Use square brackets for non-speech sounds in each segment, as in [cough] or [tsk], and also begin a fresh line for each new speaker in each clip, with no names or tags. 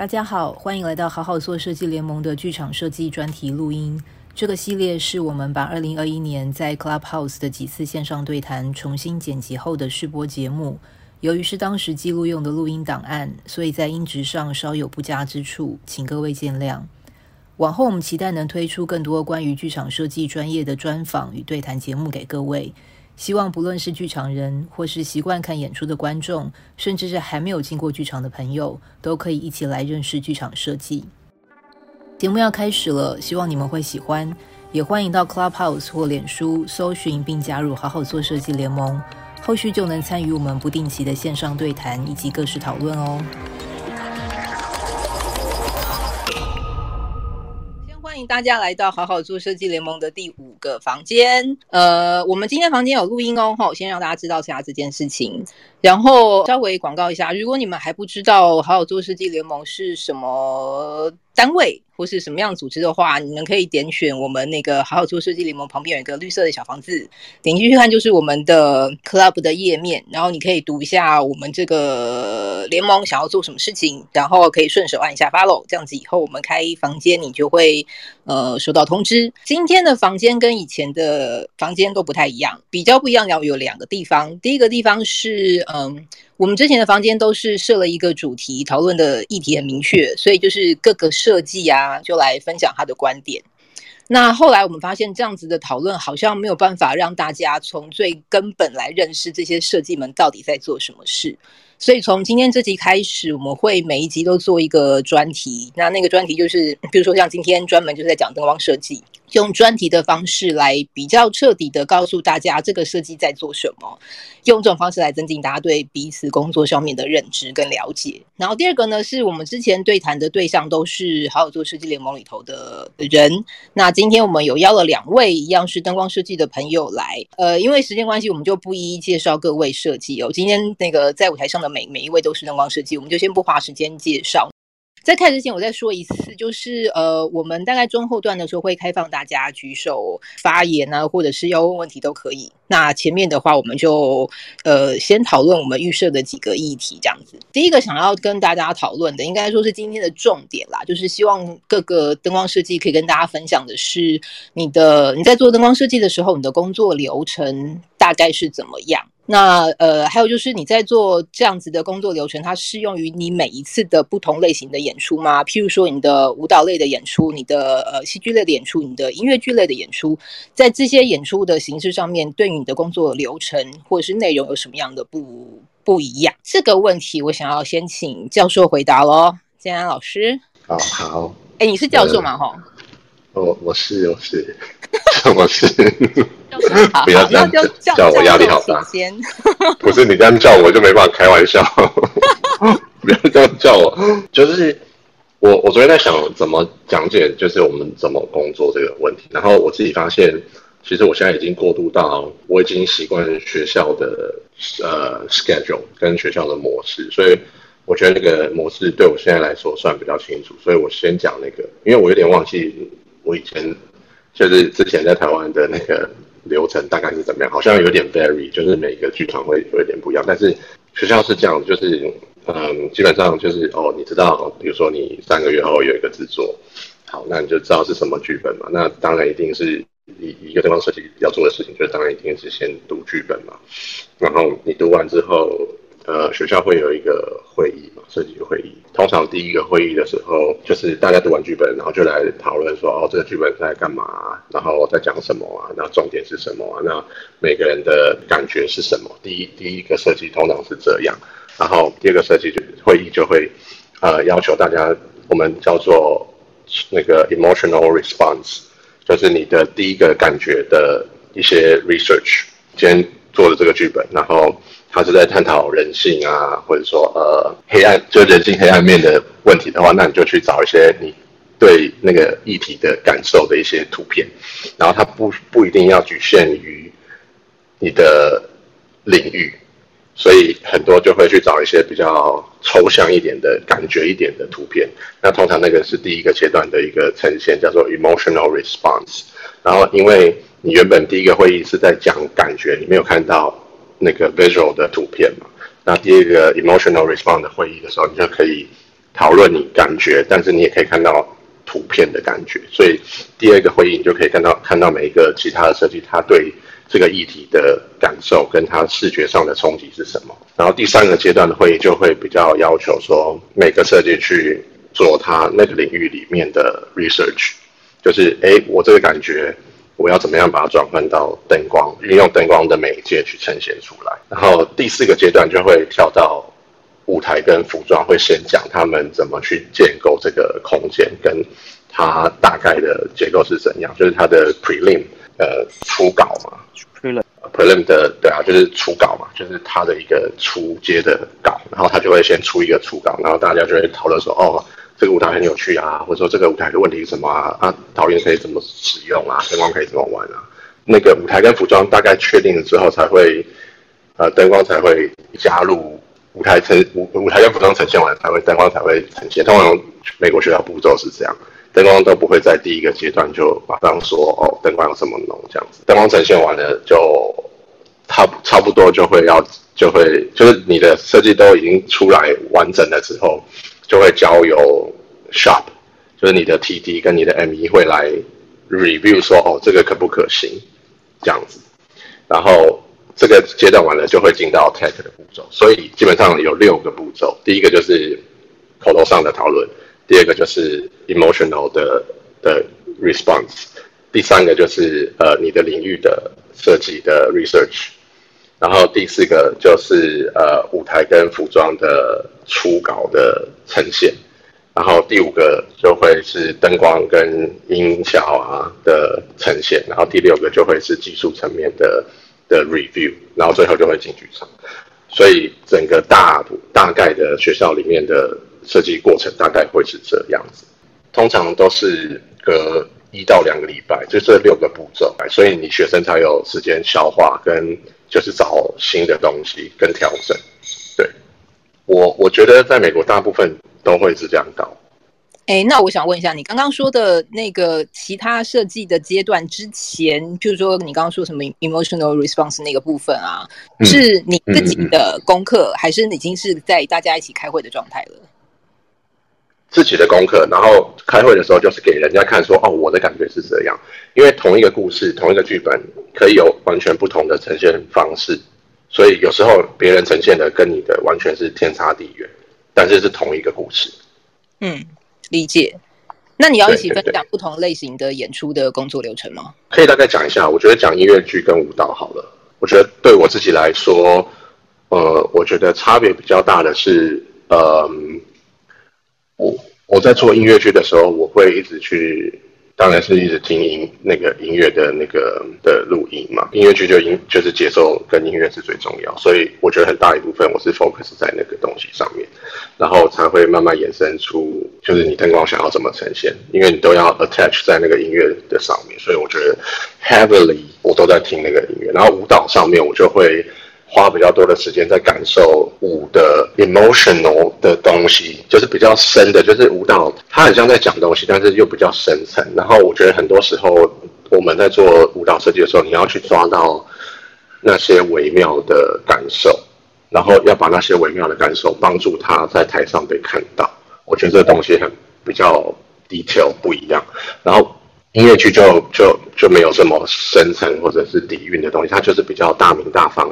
大家好，欢迎来到好好做设计联盟的剧场设计专题录音。这个系列是我们把二零二一年在 Clubhouse 的几次线上对谈重新剪辑后的试播节目。由于是当时记录用的录音档案，所以在音质上稍有不佳之处，请各位见谅。往后我们期待能推出更多关于剧场设计专业的专访与对谈节目给各位。希望不论是剧场人，或是习惯看演出的观众，甚至是还没有进过剧场的朋友，都可以一起来认识剧场设计。节目要开始了，希望你们会喜欢，也欢迎到 Clubhouse 或脸书搜寻并加入“好好做设计联盟”，后续就能参与我们不定期的线上对谈以及各式讨论哦。大家来到好好做设计联盟的第五个房间。呃，我们今天房间有录音哦，好，先让大家知道一下这件事情，然后稍微广告一下，如果你们还不知道好好做设计联盟是什么单位，或是什么样组织的话，你们可以点选我们那个好好做设计联盟旁边有一个绿色的小房子，点进去看就是我们的 club 的页面，然后你可以读一下我们这个联盟想要做什么事情，然后可以顺手按一下 follow，这样子以后我们开房间你就会呃收到通知。今天的房间跟以前的房间都不太一样，比较不一样要有两个地方，第一个地方是嗯。我们之前的房间都是设了一个主题，讨论的议题很明确，所以就是各个设计啊，就来分享他的观点。那后来我们发现，这样子的讨论好像没有办法让大家从最根本来认识这些设计们到底在做什么事。所以从今天这集开始，我们会每一集都做一个专题。那那个专题就是，比如说像今天专门就是在讲灯光设计。用专题的方式来比较彻底的告诉大家这个设计在做什么，用这种方式来增进大家对彼此工作上面的认知跟了解。然后第二个呢，是我们之前对谈的对象都是好好做设计联盟里头的人。那今天我们有邀了两位一样是灯光设计的朋友来，呃，因为时间关系，我们就不一一介绍各位设计哦。今天那个在舞台上的每每一位都是灯光设计，我们就先不花时间介绍。在开始之前，我再说一次，就是呃，我们大概中后段的时候会开放大家举手发言啊，或者是要问问题都可以。那前面的话，我们就呃先讨论我们预设的几个议题，这样子。第一个想要跟大家讨论的，应该说是今天的重点啦，就是希望各个灯光设计可以跟大家分享的是，你的你在做灯光设计的时候，你的工作流程大概是怎么样。那呃，还有就是你在做这样子的工作流程，它适用于你每一次的不同类型的演出吗？譬如说你的舞蹈类的演出，你的呃戏剧类的演出，你的音乐剧类的演出，在这些演出的形式上面，对于你的工作流程或者是内容有什么样的不不一样？这个问题我想要先请教授回答喽，建安老师。
好好，
哎，你是教授吗？哈、
呃，我我是我是我是。[laughs] [laughs]
不要这样叫，叫，
叫我压力好大。不是你这样叫我就没办法开玩笑。[laughs] 不要这样叫我，就是我我昨天在想怎么讲解，就是我们怎么工作这个问题。然后我自己发现，其实我现在已经过渡到我已经习惯学校的呃 schedule 跟学校的模式，所以我觉得那个模式对我现在来说算比较清楚。所以我先讲那个，因为我有点忘记我以前就是之前在台湾的那个。流程大概是怎么样？好像有点 vary，就是每个剧团会有一点不一样。但是学校是这样，就是嗯，基本上就是哦，你知道，比如说你三个月后有一个制作，好，那你就知道是什么剧本嘛。那当然一定是一一个灯光设计要做的事情，就是当然一定是先读剧本嘛。然后你读完之后。呃，学校会有一个会议嘛，设计会议。通常第一个会议的时候，就是大家读完剧本，然后就来讨论说，哦，这个剧本在干嘛啊？然后在讲什么啊？那重点是什么啊？那每个人的感觉是什么？第一第一个设计通常是这样，然后第二个设计就会议就会，呃，要求大家，我们叫做那个 emotional response，就是你的第一个感觉的一些 research，今天做的这个剧本，然后。他是在探讨人性啊，或者说呃黑暗，就人性黑暗面的问题的话，那你就去找一些你对那个议题的感受的一些图片，然后它不不一定要局限于你的领域，所以很多就会去找一些比较抽象一点的感觉一点的图片。那通常那个是第一个阶段的一个呈现，叫做 emotional response。然后因为你原本第一个会议是在讲感觉，你没有看到。那个 visual 的图片嘛，那第二个 emotional response 的会议的时候，你就可以讨论你感觉，但是你也可以看到图片的感觉。所以第二个会议你就可以看到看到每一个其他的设计，他对这个议题的感受跟他视觉上的冲击是什么。然后第三个阶段的会议就会比较要求说每个设计去做他那个领域里面的 research，就是诶，我这个感觉。我要怎么样把它转换到灯光，运用灯光的媒介去呈现出来。然后第四个阶段就会跳到舞台跟服装，会先讲他们怎么去建构这个空间，跟它大概的结构是怎样，就是它的 prelim 呃初稿嘛，prelim prelim 的对啊，就是初稿嘛，就是它的一个初阶的稿，然后他就会先出一个初稿，然后大家就会讨论说哦。这个舞台很有趣啊，或者说这个舞台的问题是什么啊？啊，导演可以怎么使用啊？灯光可以怎么玩啊？那个舞台跟服装大概确定了之后，才会呃灯光才会加入舞台呈舞舞台跟服装呈现完，才会灯光才会呈现。通常美国学校步骤是这样，灯光都不会在第一个阶段就马上说哦，灯光有这么浓这样子。灯光呈现完了就差差不多就会要就会就是你的设计都已经出来完整了之后。就会交由 shop，就是你的 TD 跟你的 ME 会来 review 说，哦，这个可不可行，这样子。然后这个阶段完了，就会进到 tech 的步骤。所以基本上有六个步骤，第一个就是口头上的讨论，第二个就是 emotional 的的 response，第三个就是呃你的领域的设计的 research。然后第四个就是呃舞台跟服装的初稿的呈现，然后第五个就会是灯光跟音效啊的呈现，然后第六个就会是技术层面的的 review，然后最后就会进剧场。所以整个大大概的学校里面的设计过程大概会是这样子，通常都是隔一到两个礼拜，就这六个步骤，所以你学生才有时间消化跟。就是找新的东西跟调整，对，我我觉得在美国大部分都会是这样搞。
哎，那我想问一下，你刚刚说的那个其他设计的阶段之前，譬如说你刚刚说什么 emotional response 那个部分啊，嗯、是你自己的功课，嗯嗯嗯、还是已经是在大家一起开会的状态了？
自己的功课，然后开会的时候就是给人家看说，哦，我的感觉是这样。因为同一个故事，同一个剧本，可以有完全不同的呈现方式，所以有时候别人呈现的跟你的完全是天差地远，但是是同一个故事。
嗯，理解。那你要一起分享不同类型的演出的工作流程吗？
可以大概讲一下。我觉得讲音乐剧跟舞蹈好了。我觉得对我自己来说，呃，我觉得差别比较大的是，呃。我我在做音乐剧的时候，我会一直去，当然是一直听音那个音乐的那个的录音嘛。音乐剧就音就是节奏跟音乐是最重要，所以我觉得很大一部分我是 focus 在那个东西上面，然后才会慢慢衍生出就是你灯光想要怎么呈现，因为你都要 attach 在那个音乐的上面，所以我觉得 heavily 我都在听那个音乐，然后舞蹈上面我就会。花比较多的时间在感受舞的 emotional 的东西，就是比较深的，就是舞蹈它很像在讲东西，但是又比较深层。然后我觉得很多时候我们在做舞蹈设计的时候，你要去抓到那些微妙的感受，然后要把那些微妙的感受帮助他在台上被看到。我觉得这个东西很比较 detail 不一样。然后音乐剧就就就没有什么深层或者是底蕴的东西，它就是比较大名大放。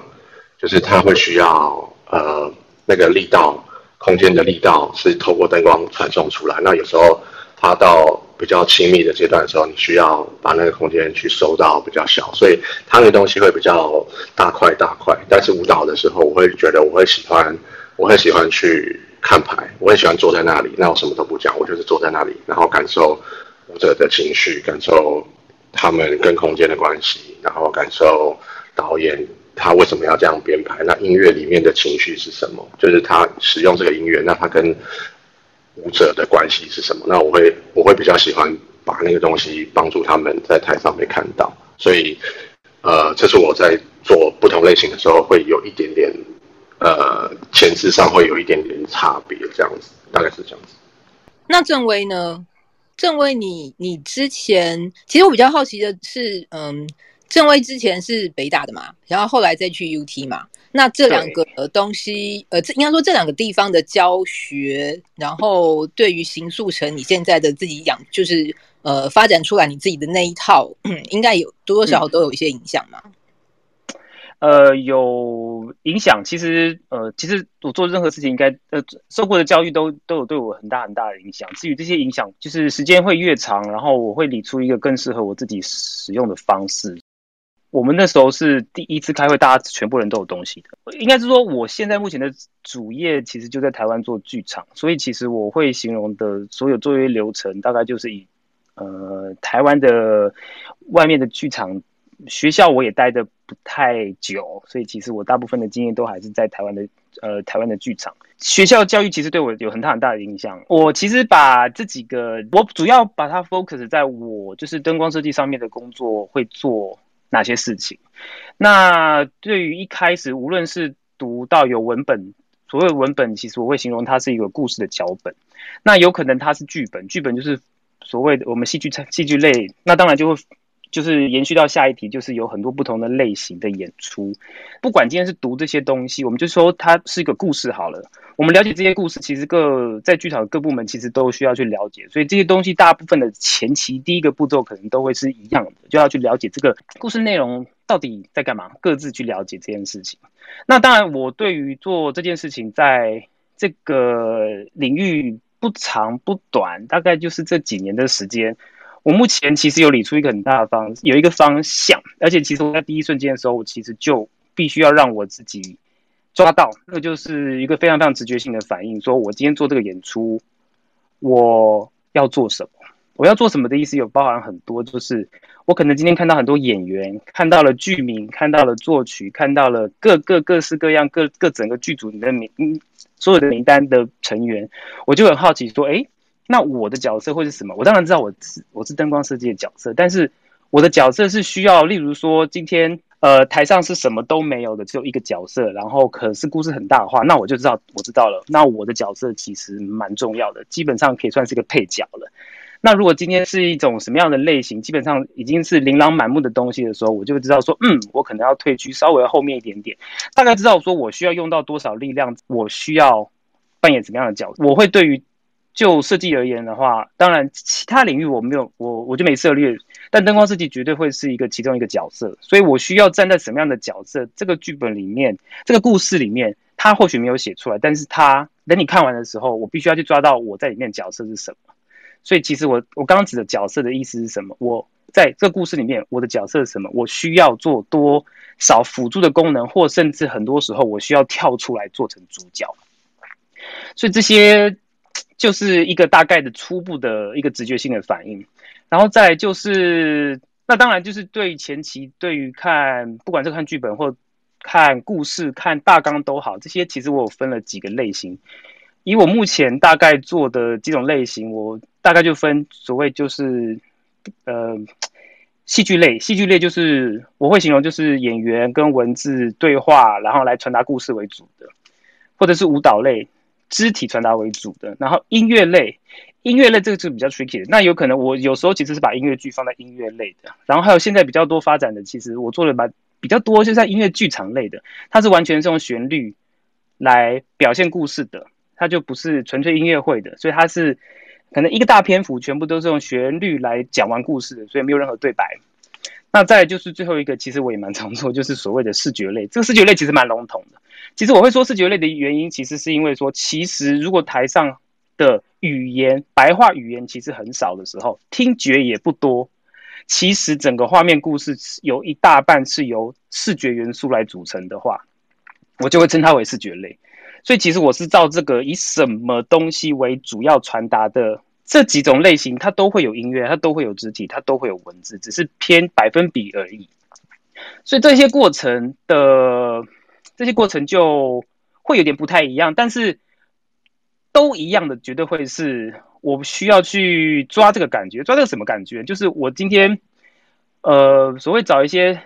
就是它会需要呃那个力道，空间的力道是透过灯光传送出来。那有时候它到比较亲密的阶段的时候，你需要把那个空间去收到比较小，所以它那个东西会比较大块大块。但是舞蹈的时候，我会觉得我会喜欢，我会喜欢去看牌，我会喜欢坐在那里，那我什么都不讲，我就是坐在那里，然后感受舞者的情绪，感受他们跟空间的关系，然后感受导演。他为什么要这样编排？那音乐里面的情绪是什么？就是他使用这个音乐，那他跟舞者的关系是什么？那我会我会比较喜欢把那个东西帮助他们在台上被看到。所以，呃，这是我在做不同类型的时候会有一点点，呃，前置上会有一点点差别，这样子，大概是这样子。
那郑威呢？郑威，你你之前其实我比较好奇的是，嗯。正威之前是北大的嘛，然后后来再去 UT 嘛。那这两个东西，呃，这应该说这两个地方的教学，然后对于形塑成你现在的自己养，就是呃发展出来你自己的那一套，[clears throat] 应该有多多少少都有一些影响嘛。
呃，有影响。其实，呃，其实我做任何事情，应该呃受过的教育都都有对我很大很大的影响。至于这些影响，就是时间会越长，然后我会理出一个更适合我自己使用的方式。我们那时候是第一次开会，大家全部人都有东西的。应该是说，我现在目前的主业其实就在台湾做剧场，所以其实我会形容的所有作业流程，大概就是以呃台湾的外面的剧场学校，我也待的不太久，所以其实我大部分的经验都还是在台湾的呃台湾的剧场学校教育，其实对我有很大很大的影响。我其实把这几个，我主要把它 focus 在我就是灯光设计上面的工作会做。哪些事情？那对于一开始，无论是读到有文本，所谓文本，其实我会形容它是一个故事的脚本。那有可能它是剧本，剧本就是所谓的我们戏剧戏剧类。那当然就会就是延续到下一题，就是有很多不同的类型的演出。不管今天是读这些东西，我们就说它是一个故事好了。我们了解这些故事，其实各在剧场各部门其实都需要去了解，所以这些东西大部分的前期第一个步骤可能都会是一样的，就要去了解这个故事内容到底在干嘛，各自去了解这件事情。那当然，我对于做这件事情在这个领域不长不短，大概就是这几年的时间。我目前其实有理出一个很大的方，有一个方向，而且其实我在第一瞬间的时候，我其实就必须要让我自己。抓到，这个就是一个非常非常直觉性的反应。说我今天做这个演出，我要做什么？我要做什么的意思有包含很多，就是我可能今天看到很多演员，看到了剧名，看到了作曲，看到了各各各式各样各各整个剧组里的名，所有的名单的成员，我就很好奇说，哎，那我的角色会是什么？我当然知道我是我是灯光设计的角色，但是我的角色是需要，例如说今天。呃，台上是什么都没有的，只有一个角色。然后，可是故事很大的话，那我就知道，我知道了。那我的角色其实蛮重要的，基本上可以算是个配角了。那如果今天是一种什么样的类型，基本上已经是琳琅满目的东西的时候，我就会知道说，嗯，我可能要退居稍微后面一点点，大概知道说我需要用到多少力量，我需要扮演什么样的角色。我会对于就设计而言的话，当然其他领域我没有，我我就没涉猎。但灯光设计绝对会是一个其中一个角色，所以我需要站在什么样的角色？这个剧本里面，这个故事里面，他或许没有写出来，但是他等你看完的时候，我必须要去抓到我在里面角色是什么。所以其实我我刚刚指的角色的意思是什么？我在这个故事里面，我的角色是什么？我需要做多少辅助的功能，或甚至很多时候我需要跳出来做成主角。所以这些就是一个大概的初步的一个直觉性的反应。然后再就是，那当然就是对前期对于看，不管是看剧本或看故事、看大纲都好，这些其实我有分了几个类型。以我目前大概做的几种类型，我大概就分所谓就是，呃，戏剧类。戏剧类就是我会形容就是演员跟文字对话，然后来传达故事为主的，或者是舞蹈类，肢体传达为主的，然后音乐类。音乐类这个是比较 tricky 的，那有可能我有时候其实是把音乐剧放在音乐类的，然后还有现在比较多发展的，其实我做的蛮比较多，就是在音乐剧场类的，它是完全是用旋律来表现故事的，它就不是纯粹音乐会的，所以它是可能一个大篇幅全部都是用旋律来讲完故事的，所以没有任何对白。那再就是最后一个，其实我也蛮常做，就是所谓的视觉类，这个视觉类其实蛮笼统的。其实我会说视觉类的原因，其实是因为说，其实如果台上的语言白话语言其实很少的时候，听觉也不多。其实整个画面故事有一大半是由视觉元素来组成的话，我就会称它为视觉类。所以其实我是照这个以什么东西为主要传达的这几种类型，它都会有音乐，它都会有肢体，它都会有文字，只是偏百分比而已。所以这些过程的这些过程就会有点不太一样，但是。都一样的，绝对会是我需要去抓这个感觉，抓这个什么感觉？就是我今天，呃，所谓找一些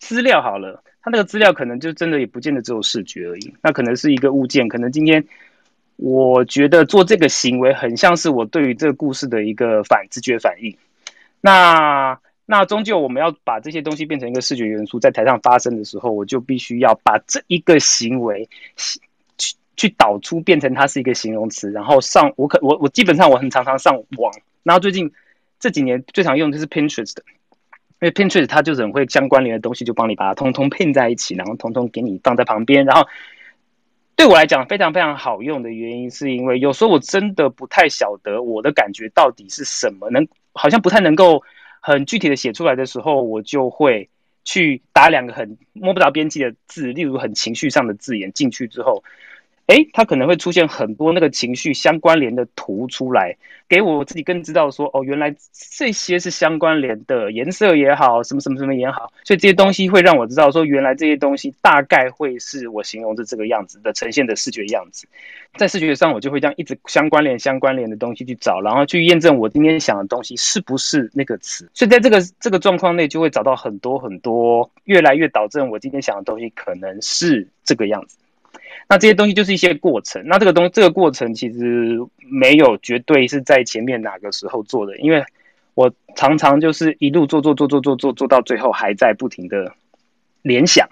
资料好了，它那个资料可能就真的也不见得只有视觉而已，那可能是一个物件，可能今天我觉得做这个行为很像是我对于这个故事的一个反直觉反应，那那终究我们要把这些东西变成一个视觉元素，在台上发生的时候，我就必须要把这一个行为去去导出，变成它是一个形容词，然后上我可我我基本上我很常常上网，然后最近这几年最常用的是 Pinterest，因为 Pinterest 它就是很会相关联的东西，就帮你把它通通拼在一起，然后通通给你放在旁边，然后对我来讲非常非常好用的原因，是因为有时候我真的不太晓得我的感觉到底是什么，能好像不太能够。很具体的写出来的时候，我就会去打两个很摸不着边际的字，例如很情绪上的字眼进去之后。诶，它可能会出现很多那个情绪相关联的图出来，给我自己更知道说，哦，原来这些是相关联的，颜色也好，什么什么什么也好，所以这些东西会让我知道说，原来这些东西大概会是我形容的这个样子的呈现的视觉样子。在视觉上，我就会这样一直相关联、相关联的东西去找，然后去验证我今天想的东西是不是那个词。所以在这个这个状况内，就会找到很多很多，越来越导正我今天想的东西可能是这个样子。那这些东西就是一些过程。那这个东这个过程其实没有绝对是在前面哪个时候做的，因为我常常就是一路做做做做做做做到最后还在不停的联想，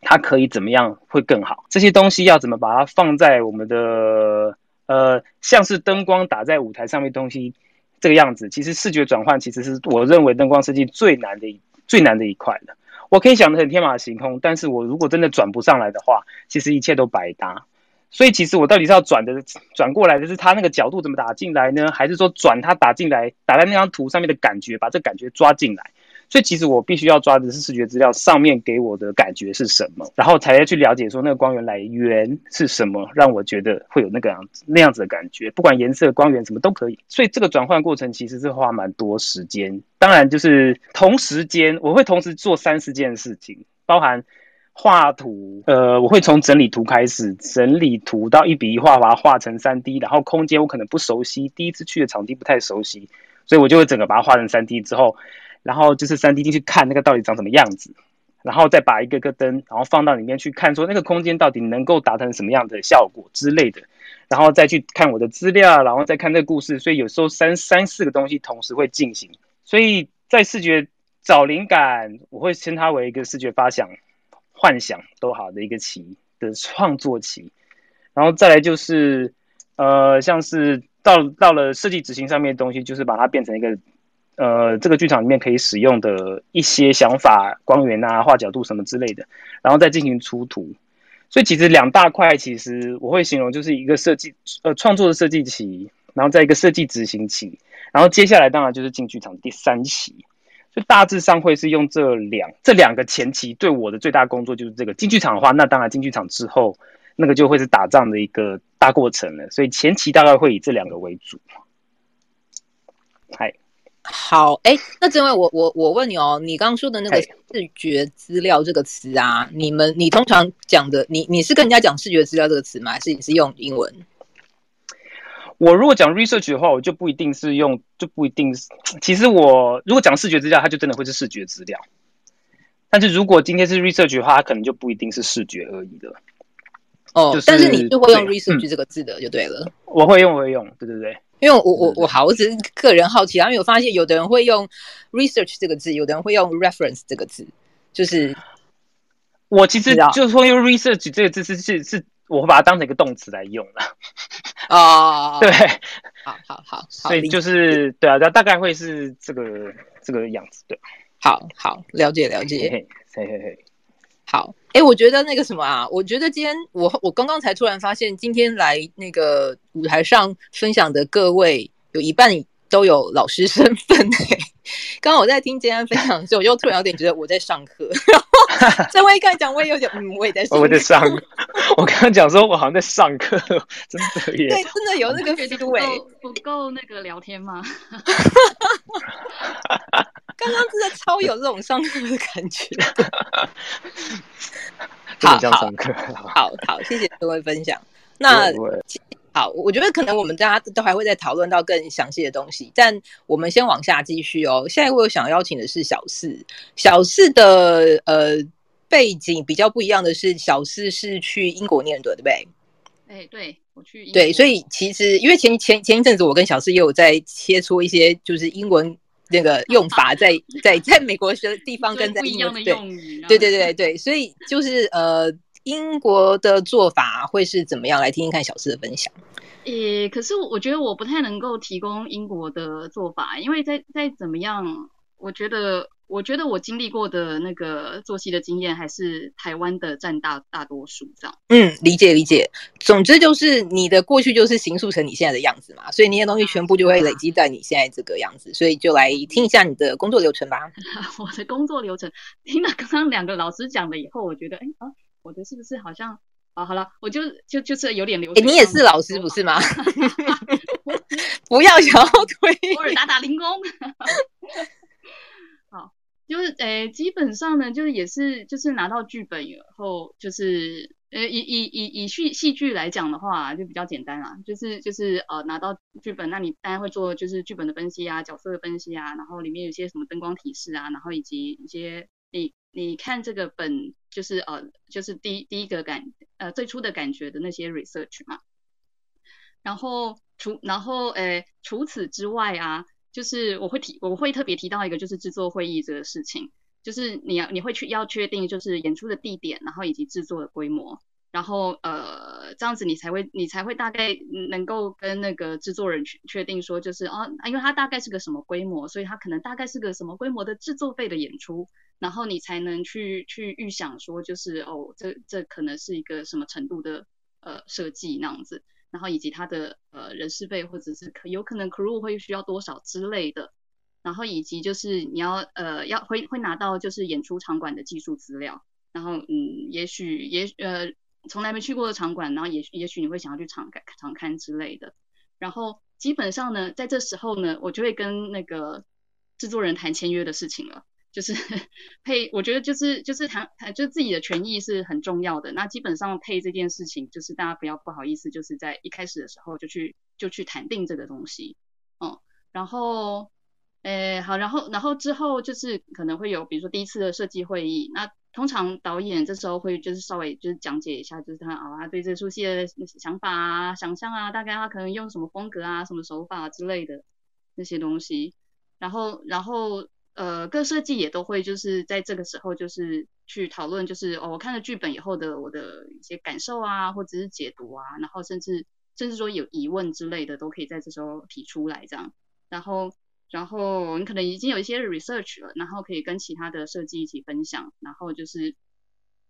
它可以怎么样会更好？这些东西要怎么把它放在我们的呃，像是灯光打在舞台上面东西这个样子，其实视觉转换其实是我认为灯光设计最难的一最难的一块了。我可以想得很天马行空，但是我如果真的转不上来的话，其实一切都白搭。所以其实我到底是要转的转过来的是他那个角度怎么打进来呢？还是说转他打进来打在那张图上面的感觉，把这感觉抓进来？所以其实我必须要抓的是视觉资料上面给我的感觉是什么，然后才要去了解说那个光源来源是什么，让我觉得会有那个样子那样子的感觉，不管颜色、光源什么都可以。所以这个转换过程其实是花蛮多时间。当然就是同时间我会同时做三四件事情，包含画图，呃，我会从整理图开始，整理图到一笔一画把它画成三 D，然后空间我可能不熟悉，第一次去的场地不太熟悉，所以我就会整个把它画成三 D 之后。然后就是 3D 进去看那个到底长什么样子，然后再把一个个灯，然后放到里面去看，说那个空间到底能够达成什么样的效果之类的，然后再去看我的资料，然后再看这个故事，所以有时候三三四个东西同时会进行，所以在视觉找灵感，我会称它为一个视觉发想、幻想都好的一个期的创作期，然后再来就是呃，像是到到了设计执行上面的东西，就是把它变成一个。呃，这个剧场里面可以使用的一些想法、光源啊、画角度什么之类的，然后再进行出图。所以其实两大块，其实我会形容就是一个设计呃创作的设计期，然后再一个设计执行期，然后接下来当然就是进剧场第三期。就大致上会是用这两这两个前期，对我的最大工作就是这个进剧场的话，那当然进剧场之后那个就会是打仗的一个大过程了。所以前期大概会以这两个为主。嗨。
好，哎，那这位我我我问你哦，你刚刚说的那个视觉资料这个词啊，你们你通常讲的，你你是跟人家讲视觉资料这个词吗？还是你是用英文？
我如果讲 research 的话，我就不一定是用，就不一定是。其实我如果讲视觉资料，它就真的会是视觉资料。但是如果今天是 research 的话，它可能就不一定是视觉而已的。
哦，就是、但是你就会用 research 这个字的，就对了。
嗯、我会用，我会用，对对对。
因为我我我好，我只是个人好奇，然后有发现有的人会用 research 这个字，有的人会用 reference 这个字，就是
我其实就是说用 research 这个字是是是，我会把它当成一个动词来用的。
哦，[laughs]
对，
好好好，
所以就是对啊，大大概会是这个这个样子，对，
好好了解了解，
嘿嘿嘿嘿。
好，哎、我觉得那个什么啊，我觉得今天我我刚刚才突然发现，今天来那个舞台上分享的各位，有一半都有老师身份哎。刚刚我在听今天分享的时候，我就突然有点觉得我在上课。[laughs] [laughs] 后这位刚才讲，我也有点嗯，我也在上课。
我在上，[laughs] 我刚刚讲说我好像在上课，[laughs] 真的耶。
对，真的有那个氛围。
不够那个聊天吗？
刚刚真的超有这种上课的感觉，
好上课，
好好，好，谢谢各位分享。那好，我觉得可能我们大家都还会再讨论到更详细的东西，但我们先往下继续哦。现在我有想邀请的是小四，小四的呃背景比较不一样的是，小四是去英国念的，对不对？
哎、欸，对，我去英国。
对，所以其实因为前前前一阵子我跟小四也有在切磋一些就是英文。那个用法在 [laughs] 在在美国的地方跟在
不一样的用
对对对对，所以就是呃，英国的做法会是怎么样？来听听看小四的分享。
诶，可是我觉得我不太能够提供英国的做法，因为在在怎么样，我觉得。我觉得我经历过的那个作息的经验，还是台湾的占大大多数这样。
嗯，理解理解。总之就是你的过去就是形塑成你现在的样子嘛，所以那些东西全部就会累积在你现在这个样子。所以就来听一下你的工作流程吧。[laughs]
我的工作流程，听了刚刚两个老师讲了以后，我觉得，哎啊，我的是不是好像啊？好了，我就就就是有点流。
哎，你也是老师不是吗？[laughs] 不要想要推，[laughs]
偶尔打打零工。好就是诶，基本上呢，就是也是就是拿到剧本以后，就是呃以以以以戏戏剧来讲的话，就比较简单啦。就是就是呃拿到剧本，那你当然会做就是剧本的分析啊，角色的分析啊，然后里面有些什么灯光提示啊，然后以及一些你你看这个本就是呃就是第第一个感呃最初的感觉的那些 research 嘛。然后除然后诶除此之外啊。就是我会提，我会特别提到一个，就是制作会议这个事情，就是你要你会去要确定，就是演出的地点，然后以及制作的规模，然后呃这样子你才会你才会大概能够跟那个制作人确确定说，就是哦，因为它大概是个什么规模，所以它可能大概是个什么规模的制作费的演出，然后你才能去去预想说，就是哦这这可能是一个什么程度的呃设计那样子。然后以及他的呃人事费或者是可有可能 crew 会需要多少之类的，然后以及就是你要呃要会会拿到就是演出场馆的技术资料，然后嗯也许也呃从来没去过的场馆，然后也也许你会想要去场看场看之类的，然后基本上呢在这时候呢我就会跟那个制作人谈签约的事情了。就是 [laughs] 配，我觉得就是就是谈谈，就自己的权益是很重要的。那基本上配这件事情，就是大家不要不好意思，就是在一开始的时候就去就去谈定这个东西，嗯，然后，诶，好，然后然后之后就是可能会有，比如说第一次的设计会议，那通常导演这时候会就是稍微就是讲解一下，就是他啊他对这出戏的想法啊、想象啊，大概他可能用什么风格啊、什么手法之类的那些东西，然后然后。呃，各设计也都会就是在这个时候就是去讨论，就是哦，我看了剧本以后的我的一些感受啊，或者是解读啊，然后甚至甚至说有疑问之类的，都可以在这时候提出来这样。然后然后你可能已经有一些 research 了，然后可以跟其他的设计一起分享，然后就是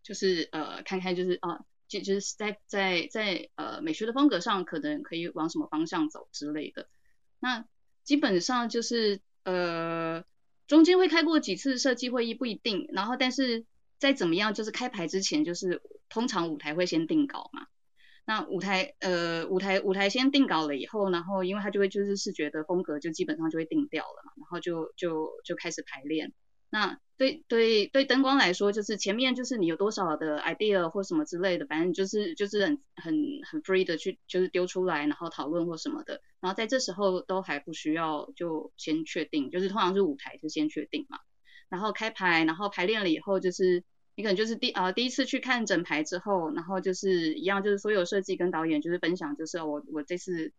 就是呃看看就是啊，就就是在在在呃美学的风格上可能可以往什么方向走之类的。那基本上就是呃。中间会开过几次设计会议不一定，然后但是在怎么样，就是开牌之前，就是通常舞台会先定稿嘛。那舞台呃舞台舞台先定稿了以后，然后因为他就会就是视觉的风格就基本上就会定掉了嘛，然后就就就开始排练。那对对对，灯光来说，就是前面就是你有多少的 idea 或什么之类的，反正就是就是很很很 free 的去就是丢出来，然后讨论或什么的。然后在这时候都还不需要就先确定，就是通常是舞台就先确定嘛。然后开排，然后排练了以后，就是你可能就是第呃第一次去看整排之后，然后就是一样，就是所有设计跟导演就是分享，就是我我这次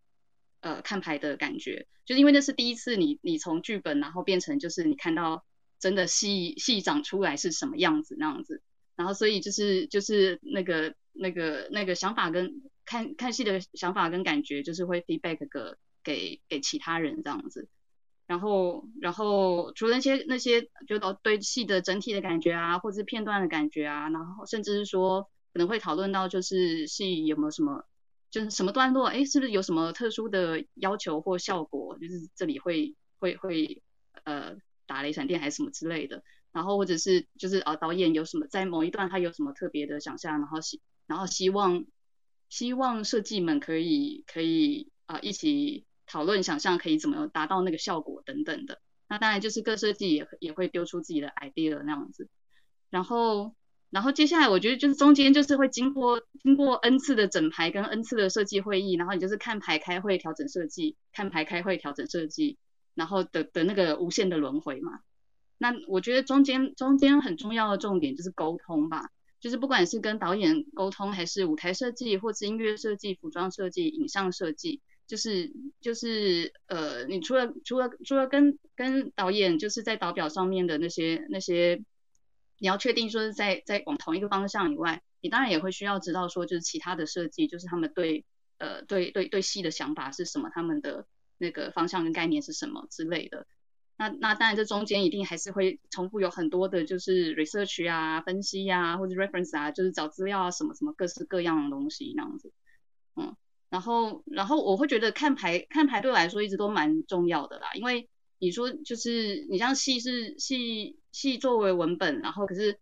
呃看排的感觉，就是因为那是第一次你你从剧本然后变成就是你看到。真的戏戏长出来是什么样子那样子，然后所以就是就是那个那个那个想法跟看看戏的想法跟感觉，就是会 feedback 个给给其他人这样子，然后然后除了那些那些就对戏的整体的感觉啊，或者是片段的感觉啊，然后甚至是说可能会讨论到就是戏有没有什么就是什么段落，哎，是不是有什么特殊的要求或效果，就是这里会会会呃。打雷闪电还是什么之类的，然后或者是就是啊导演有什么在某一段他有什么特别的想象，然后希然后希望希望设计们可以可以啊一起讨论想象可以怎么达到那个效果等等的。那当然就是各设计也也会丢出自己的 idea 那样子。然后然后接下来我觉得就是中间就是会经过经过 n 次的整排跟 n 次的设计会议，然后你就是看排开会调整设计，看排开会调整设计。然后的的那个无限的轮回嘛，那我觉得中间中间很重要的重点就是沟通吧，就是不管是跟导演沟通，还是舞台设计，或是音乐设计、服装设计、影像设计，就是就是呃，你除了除了除了跟跟导演就是在导表上面的那些那些，你要确定说是在在往同一个方向以外，你当然也会需要知道说就是其他的设计，就是他们对呃对对对戏的想法是什么，他们的那个方向跟概念是什么之类的。那那当然这中间一定还是会重复有很多的就是 research 啊、分析啊或者 reference 啊，就是找资料啊什么什么各式各样的东西那样子，嗯。然后，然后我会觉得看牌看牌对我来说一直都蛮重要的啦，因为你说就是你像戏是戏戏作为文本，然后可是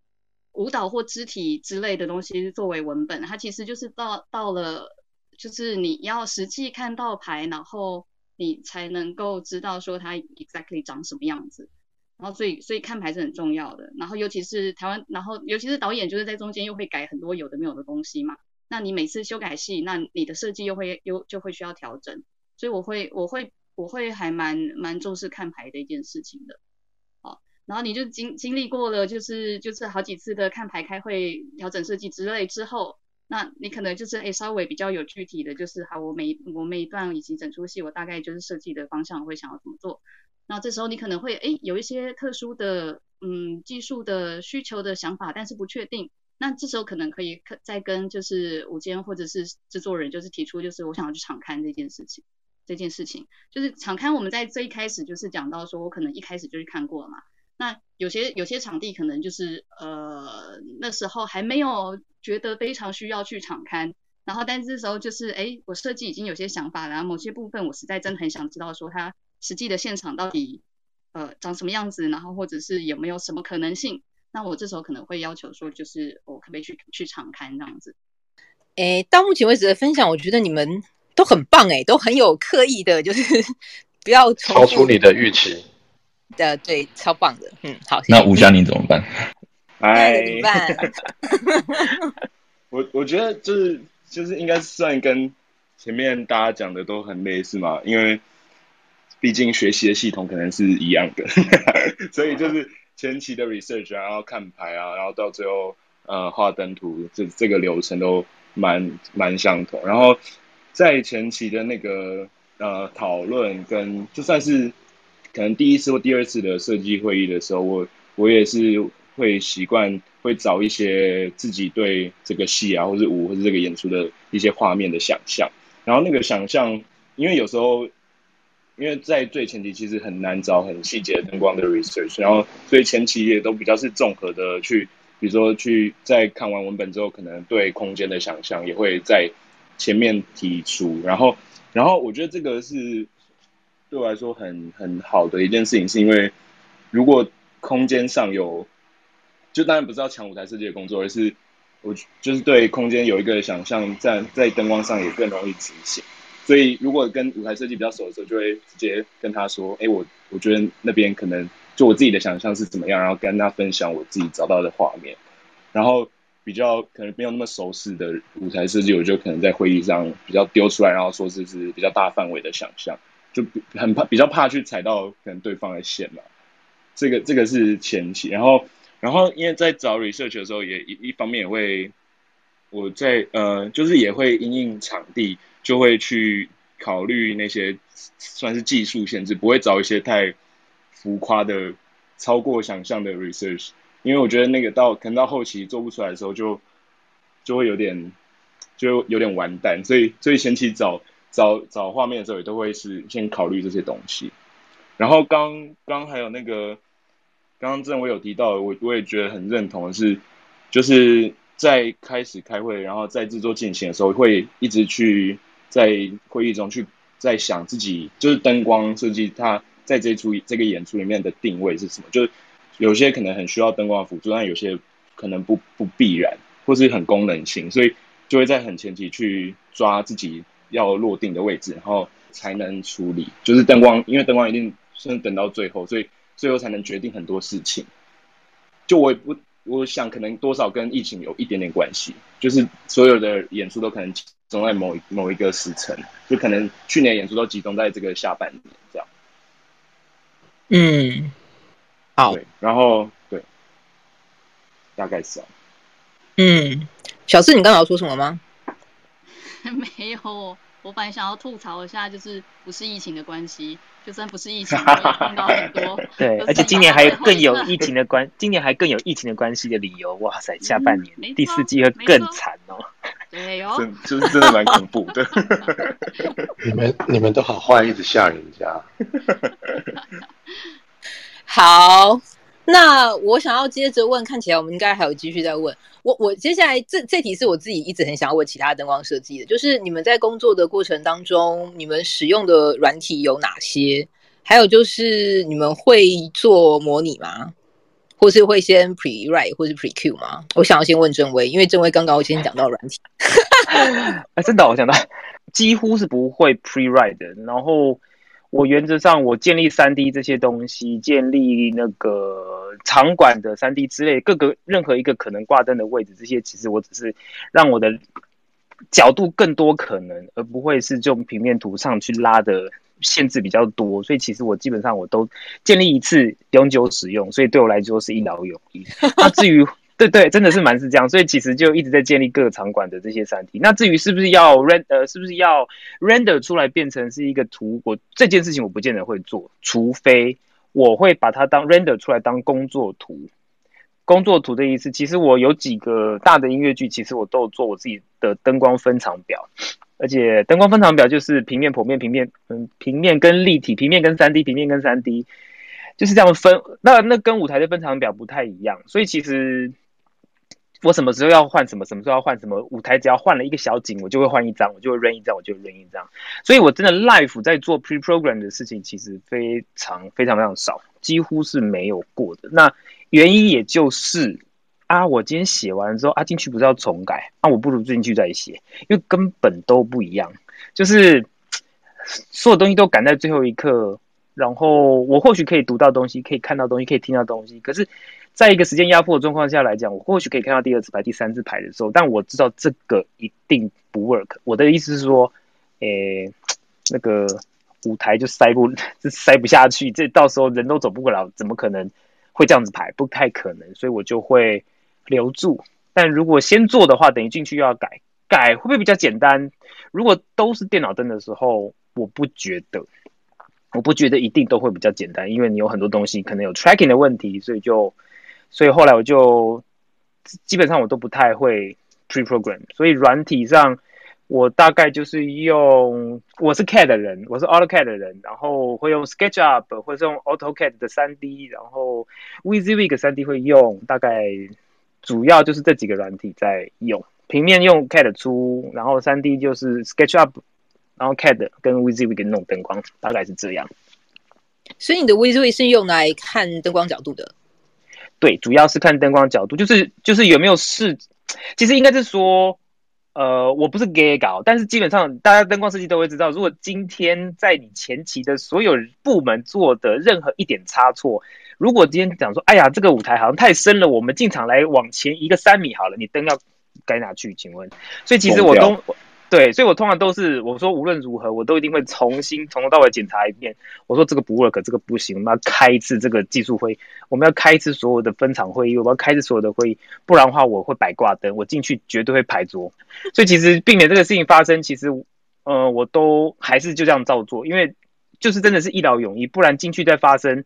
舞蹈或肢体之类的东西作为文本，它其实就是到到了就是你要实际看到牌，然后你才能够知道说它 exactly 长什么样子，然后所以所以看牌是很重要的，然后尤其是台湾，然后尤其是导演就是在中间又会改很多有的没有的东西嘛。那你每次修改戏，那你的设计又会又就会需要调整，所以我会我会我会还蛮蛮重视看牌的一件事情的，好，然后你就经经历过了就是就是好几次的看牌开会调整设计之类之后，那你可能就是哎稍微比较有具体的就是好，我每我每一段以及整出戏我大概就是设计的方向会想要怎么做，那这时候你可能会哎有一些特殊的嗯技术的需求的想法，但是不确定。那这时候可能可以可再跟就是舞监或者是制作人，就是提出就是我想要去场刊这件事情，这件事情就是场刊，我们在最一开始就是讲到说，我可能一开始就去看过了嘛。那有些有些场地可能就是呃那时候还没有觉得非常需要去场勘，然后但是这时候就是哎我设计已经有些想法了，然后某些部分我实在真的很想知道说它实际的现场到底呃长什么样子，然后或者是有没有什么可能性。那我这时候可能会要求说，就是我可不可以去去场勘这样子？
哎，到目前为止的分享，我觉得你们都很棒哎，都很有刻意的，就是 [laughs] 不要
超出你的预期
的，对，超棒的，嗯，好。
那吴佳宁怎么办？
哎，[laughs]
我我觉得就是就是应该算跟前面大家讲的都很类似嘛，因为毕竟学习的系统可能是一样的，[laughs] 所以就是。前期的 research，然后看牌啊，然后到最后呃画灯图，这这个流程都蛮蛮相同。然后在前期的那个呃讨论跟就算是可能第一次或第二次的设计会议的时候，我我也是会习惯会找一些自己对这个戏啊，或是舞或是这个演出的一些画面的想象。然后那个想象，因为有时候。因为在最前期其实很难找很细节灯光的 research，然后所以前期也都比较是综合的去，比如说去在看完文本之后，可能对空间的想象也会在前面提出，然后然后我觉得这个是对我来说很很好的一件事情，是因为如果空间上有，就当然不是要抢舞台设计的工作，而是我就是对空间有一个想象，在在灯光上也更容易执行。所以，如果跟舞台设计比较熟的时候，就会直接跟他说：“哎，我我觉得那边可能就我自己的想象是怎么样，然后跟他分享我自己找到的画面。然后比较可能没有那么熟悉的舞台设计，我就可能在会议上比较丢出来，然后说这是比较大范围的想象，就很怕比较怕去踩到可能对方的线嘛。这个这个是前期，然后然后因为在找 research 的时候也，也一一方面也会我在呃，就是也会因应场地。就会去考虑那些算是技术限制，不会找一些太浮夸的、超过想象的 research，因为我觉得那个到可能到后期做不出来的时候，就就会有点就有点完蛋，所以所以前期找找找画面的时候，也都会是先考虑这些东西。然后刚刚还有那个刚刚正我有提到，我我也觉得很认同的是，就是在开始开会，然后在制作进行的时候，会一直去。在会议中去在想自己就是灯光设计，它在这出这个演出里面的定位是什么？就是有些可能很需要灯光辅助，但有些可能不不必然，或是很功能性，所以就会在很前期去抓自己要落定的位置，然后才能处理。就是灯光，因为灯光一定是等到最后，所以最后才能决定很多事情。就我也不。我想可能多少跟疫情有一点点关系，就是所有的演出都可能集中在某某一个时辰，就可能去年演出都集中在这个下半年这样。
嗯，好，
然后对，大概是啊。
嗯，小四，你刚刚要说什么吗？[laughs]
没有，我本来想要吐槽一下，就是不是疫情的关系，就算不是疫情，也碰到很多。[laughs]
对，而且今年还更有疫情的关，今年还更有疫情的关系的理由。哇塞，下半年、嗯、第四季会更惨哦。
对哦，[laughs]
真就是真的蛮恐怖的。[laughs]
你们你们都好坏，一直吓人家。
好，那我想要接着问，看起来我们应该还有继续再问。我我接下来这这题是我自己一直很想要问其他灯光设计的，就是你们在工作的过程当中，你们使用的软体有哪些？还有就是你们会做模拟吗？或是会先 pre write 或是 pre cue 吗？我想要先问正威，因为正威刚刚我先讲到软体。[laughs]
哎，真的，我想到几乎是不会 pre write 的。然后我原则上我建立三 D 这些东西，建立那个场馆的三 D 之类，各个任何一个可能挂灯的位置，这些其实我只是让我的角度更多可能，而不会是就平面图上去拉的。限制比较多，所以其实我基本上我都建立一次永久使用，所以对我来说是一劳永逸。[laughs] 那至于对对，真的是蛮是这样，所以其实就一直在建立各个场馆的这些三 D。那至于是不是要 render，呃，是不是要 render 出来变成是一个图，我这件事情我不见得会做，除非我会把它当 render 出来当工作图。工作图的意思，其实我有几个大的音乐剧，其实我都有做我自己的灯光分场表。而且灯光分场表就是平面、剖面、平面，嗯，平面跟立体，平面跟三 D，平面跟三 D，就是这样分。那那跟舞台的分场表不太一样，所以其实我什么时候要换什么，什么时候要换什么，舞台只要换了一个小景，我就会换一张，我就会扔一张，我就 run 一张。所以我真的 life 在做 pre-program 的事情，其实非常非常非常少，几乎是没有过的。那原因也就是。啊，我今天写完之后，啊进去不是要重改，啊我不如进去再写，因为根本都不一样，就是 [tsk] 所有东西都赶在最后一刻，然后我或许可以读到东西，可以看到东西，可以听到东西，可是在一个时间压迫的状况下来讲，我或许可以看到第二次排、第三次排的时候，但我知道这个一定不 work。我的意思是说，诶，那个舞台就塞不，就塞不下去，这到时候人都走不过来，怎么可能会这样子排？不太可能，所以我就会。留住，但如果先做的话，等于进去又要改，改会不会比较简单？如果都是电脑灯的时候，我不觉得，我不觉得一定都会比较简单，因为你有很多东西可能有 tracking 的问题，所以就，所以后来我就基本上我都不太会 pre-program，所以软体上我大概就是用，我是 CAD 的人，我是 AutoCAD 的人，然后会用 SketchUp，或者用 AutoCAD 的 3D，然后 WYSIWYG 3D 会用，大概。主要就是这几个软体在用，平面用 CAD 出，然后 3D 就是 SketchUp，然后 CAD 跟 WYSIWYG 弄灯光，大概是这样。
所以你的 WYSIWYG 是用来看灯光角度的？
对，主要是看灯光角度，就是就是有没有视，其实应该是说，呃，我不是 gay 搞，但是基本上大家灯光设计都会知道，如果今天在你前期的所有部门做的任何一点差错。如果今天讲说，哎呀，这个舞台好像太深了，我们进场来往前移个三米好了，你灯要该哪去？请问，所以其实我都对，所以我通常都是我说无论如何，我都一定会重新从头到尾检查一遍。我说这个不 work，这个不行，我们要开一次这个技术会，我们要开一次所有的分场会议，我们要开一次所有的会议，不然的话我会摆挂灯，我进去绝对会排桌。所以其实避免这个事情发生，其实呃我都还是就这样照做，因为就是真的是一劳永逸，不然进去再发生。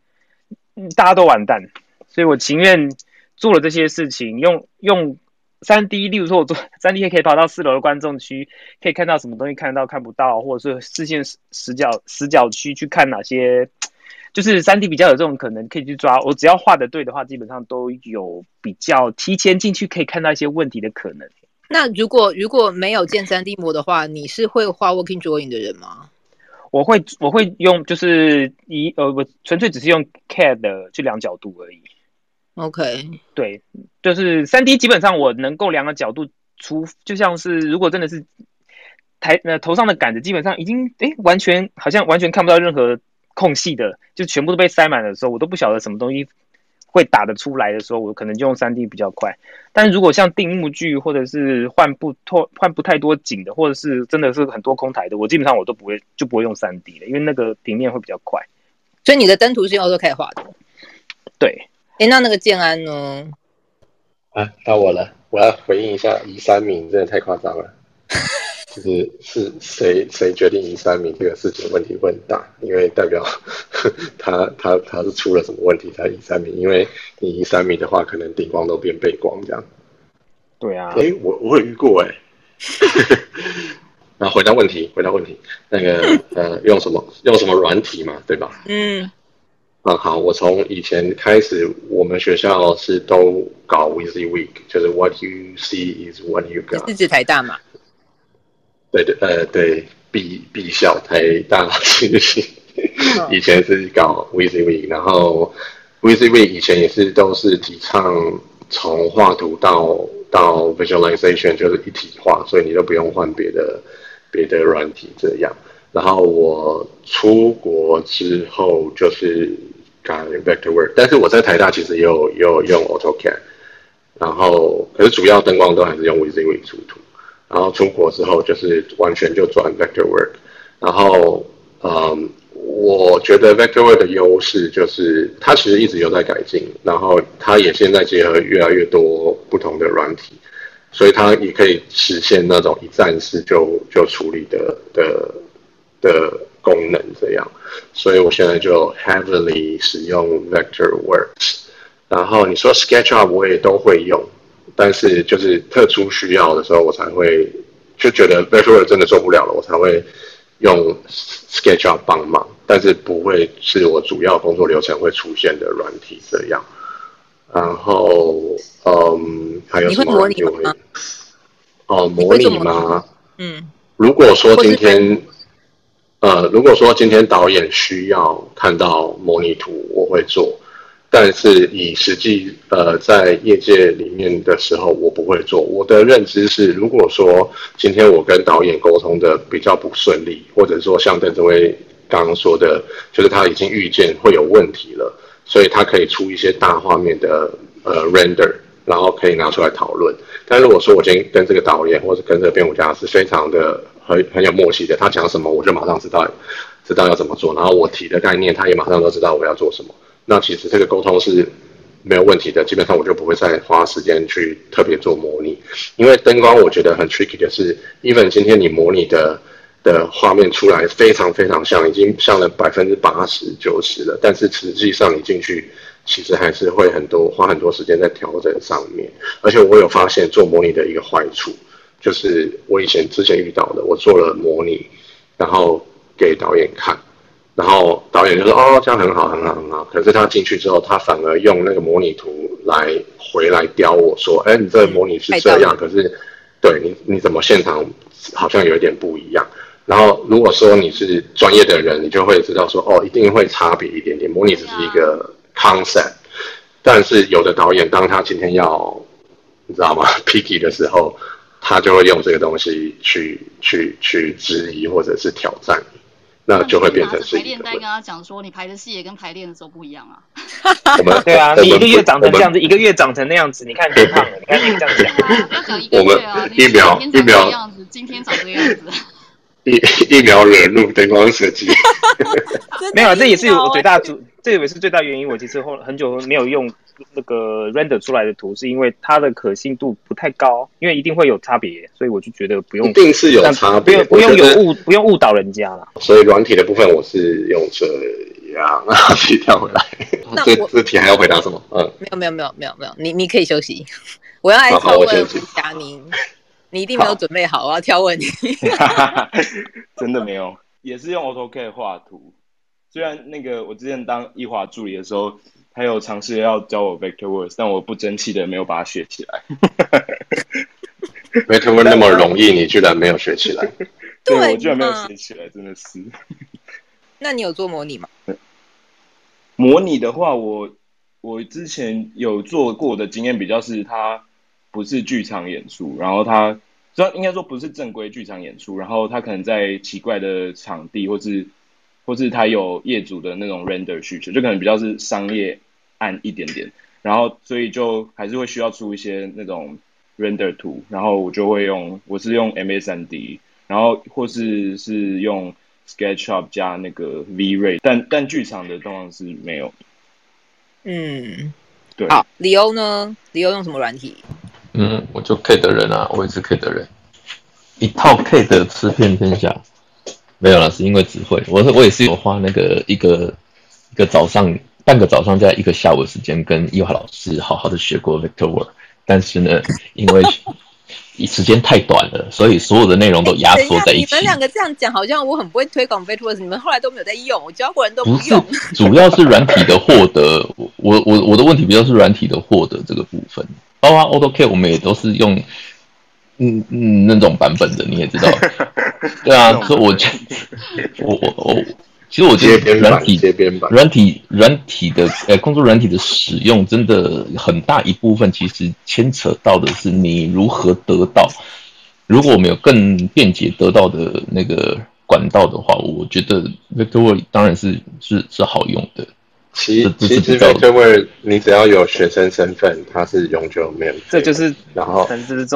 大家都完蛋，所以我情愿做了这些事情，用用三 D，例如说我做三 D 可以跑到四楼的观众区，可以看到什么东西看得到看不到，或者是视线死角死角区去看哪些，就是三 D 比较有这种可能可以去抓。我只要画的对的话，基本上都有比较提前进去可以看到一些问题的可能。
那如果如果没有建三 D 模的话，你是会画 Working Drawing 的人吗？
我会我会用就是一呃我纯粹只是用 CAD 去量角度而已。
OK，
对，就是三 D 基本上我能够量的角度，除就像是如果真的是台呃头上的杆子，基本上已经诶完全好像完全看不到任何空隙的，就全部都被塞满的时候，我都不晓得什么东西。会打得出来的时候，我可能就用三 D 比较快。但是如果像定幕剧，或者是换不脱换不太多景的，或者是真的是很多空台的，我基本上我都不会就不会用三 D 的，因为那个平面会比较快。
所以你的灯图是用 AutoCAD 画的？
对。
哎，那那个建安呢？
啊，到我了，我要回应一下，移三名真的太夸张了。就是是谁谁决定移三米这个事情问题会很大，因为代表 [laughs] 他他他是出了什么问题才移三米，因为你移三米的话，可能顶光都变背光这样。
对啊，
哎，我我有遇过哎。那 [laughs] 回答问题，回答问题，那个呃，用什么用什么软体嘛，对吧？
嗯。
啊，好，我从以前开始，我们学校是都搞 Weezy Week，就是 What you see is what you got。
是指台大嘛？
对对，呃，对，B B 校台大其实以前是搞 Weezy Week，然后 Weezy Week 以前也是都是提倡从画图到到 Visualization，就是一体化，所以你都不用换别的别的软体这样。然后我出国之后就是。改 Vectorworks，但是我在台大其实也有也有用 AutoCAD，然后可是主要灯光都还是用 WYSIWYG 出图，然后出国之后就是完全就转 vector work，然后嗯，我觉得 vector work 的优势就是它其实一直有在改进，然后它也现在结合越来越多不同的软体，所以它也可以实现那种一站式就就处理的的的。功能这样，所以我现在就 heavily 使用 Vectorworks。然后你说 SketchUp 我也都会用，但是就是特殊需要的时候，我才会就觉得 Vectorworks 真的做不了了，我才会用 SketchUp 帮忙，但是不会是我主要工作流程会出现的软体这样。然后，嗯，还有什么软体？哦，模拟吗？嗯，如果说今天。呃，如果说今天导演需要看到模拟图，我会做，但是以实际呃在业界里面的时候，我不会做。我的认知是，如果说今天我跟导演沟通的比较不顺利，或者说像邓志威刚刚说的，就是他已经预见会有问题了，所以他可以出一些大画面的呃 render，然后可以拿出来讨论。但如果说我今天跟这个导演或者跟这个编舞家是非常的。很很有默契的，他讲什么我就马上知道，知道要怎么做。然后我提的概念，他也马上都知道我要做什么。那其实这个沟通是没有问题的，基本上我就不会再花时间去特别做模拟。因为灯光我觉得很 tricky 的是，even 今天你模拟的的画面出来非常非常像，已经像了百分之八十九十了，但是实际上你进去其实还是会很多花很多时间在调整上面。而且我有发现做模拟的一个坏处。就是我以前之前遇到的，我做了模拟，然后给导演看，然后导演就说：“哦，这样很好，很好，很好。”可是他进去之后，他反而用那个模拟图来回来刁我说：“哎，你这个模拟是这样，可是对你你怎么现场好像有一点不一样？”然后如果说你是专业的人，你就会知道说：“哦，一定会差别一点点。模拟只是一个 concept，但是有的导演当他今天要你知道吗，[laughs] picky 的时候。”他就会用这个东西去去去质疑或者是挑战你，那就会变成是。排练带跟他讲说，你排的戏也跟排练的时候不一样啊。[laughs]
我们对啊，你一个月长成这样子，一个月长成那样子，你看你胖了，你看你这样讲。
不要讲一个月啊，
一秒一秒
样子，今天长这个样子。[laughs]
一一秒惹怒灯光设计。[laughs]
没有，这也是我最大主，这也是最大原因。我其实后很久没有用。那个 render 出来的图是因为它的可信度不太高，因为一定会有差别，所以我就觉得不用。
一定是有差别，
不用不用有误，不用误导人家了。
所以软体的部分我是用这样，去跳回来。那我这题还要回答什么？嗯，
没有没有没有没有没有，你你可以休息。[laughs] 我要来挑问佳宁，你一定没有准备好，好我要挑问你。[laughs]
真的没有，也是用 AutoCAD 画图。虽然那个我之前当艺华助理的时候。他有尝试要教我 vector words，但我不争气的没有把它学起来。
Vectorworks 那么容易，你居然没有学起来？[laughs]
对，我居然没有学起来，真的是。
那你有做模拟吗？[laughs]
模拟的话，我我之前有做过的经验比较是，它不是剧场演出，然后它虽然应该说不是正规剧场演出，然后它可能在奇怪的场地，或是或是它有业主的那种 render 需求，就可能比较是商业。暗一点点，然后所以就还是会需要出一些那种 render 图，然后我就会用，我是用 MS3D，然后或是是用 SketchUp 加那个 V-Ray，但但剧场的当然是没有。
嗯，
对。
好，李欧呢？李欧用什么软体？
嗯，我就 K 的人啊，我也是 K 的人。一套 K 的吃遍天下，没有了，是因为只会。我是我也是有花那个一个一个早上半个早上加一个下午的时间跟伊华老师好好的学过 Vectorworks，但是呢，[laughs] 因为时间太短了，所以所有的内容都压缩在一起。
你们两个这样讲，好像我很不会推广 Vectorworks，你们后来都没有在用，我教过人都不用。
不是，主要是软体的获得，我我我的问题比较是软体的获得这个部分，包括 AutoCAD 我们也都是用。嗯嗯，那种版本的你也知道，[laughs] 对啊，所以我觉得，[laughs] 我我我，其实我觉得软体软体软体的呃工作软体的使用，真的很大一部分其实牵扯到的是你如何得到。如果我们有更便捷得到的那个管道的话，我觉得 Vectorworks 当然是是是好用的。
其其实，Vectorworks 你只要有学生身份，它是永久免费。
这就是，
然后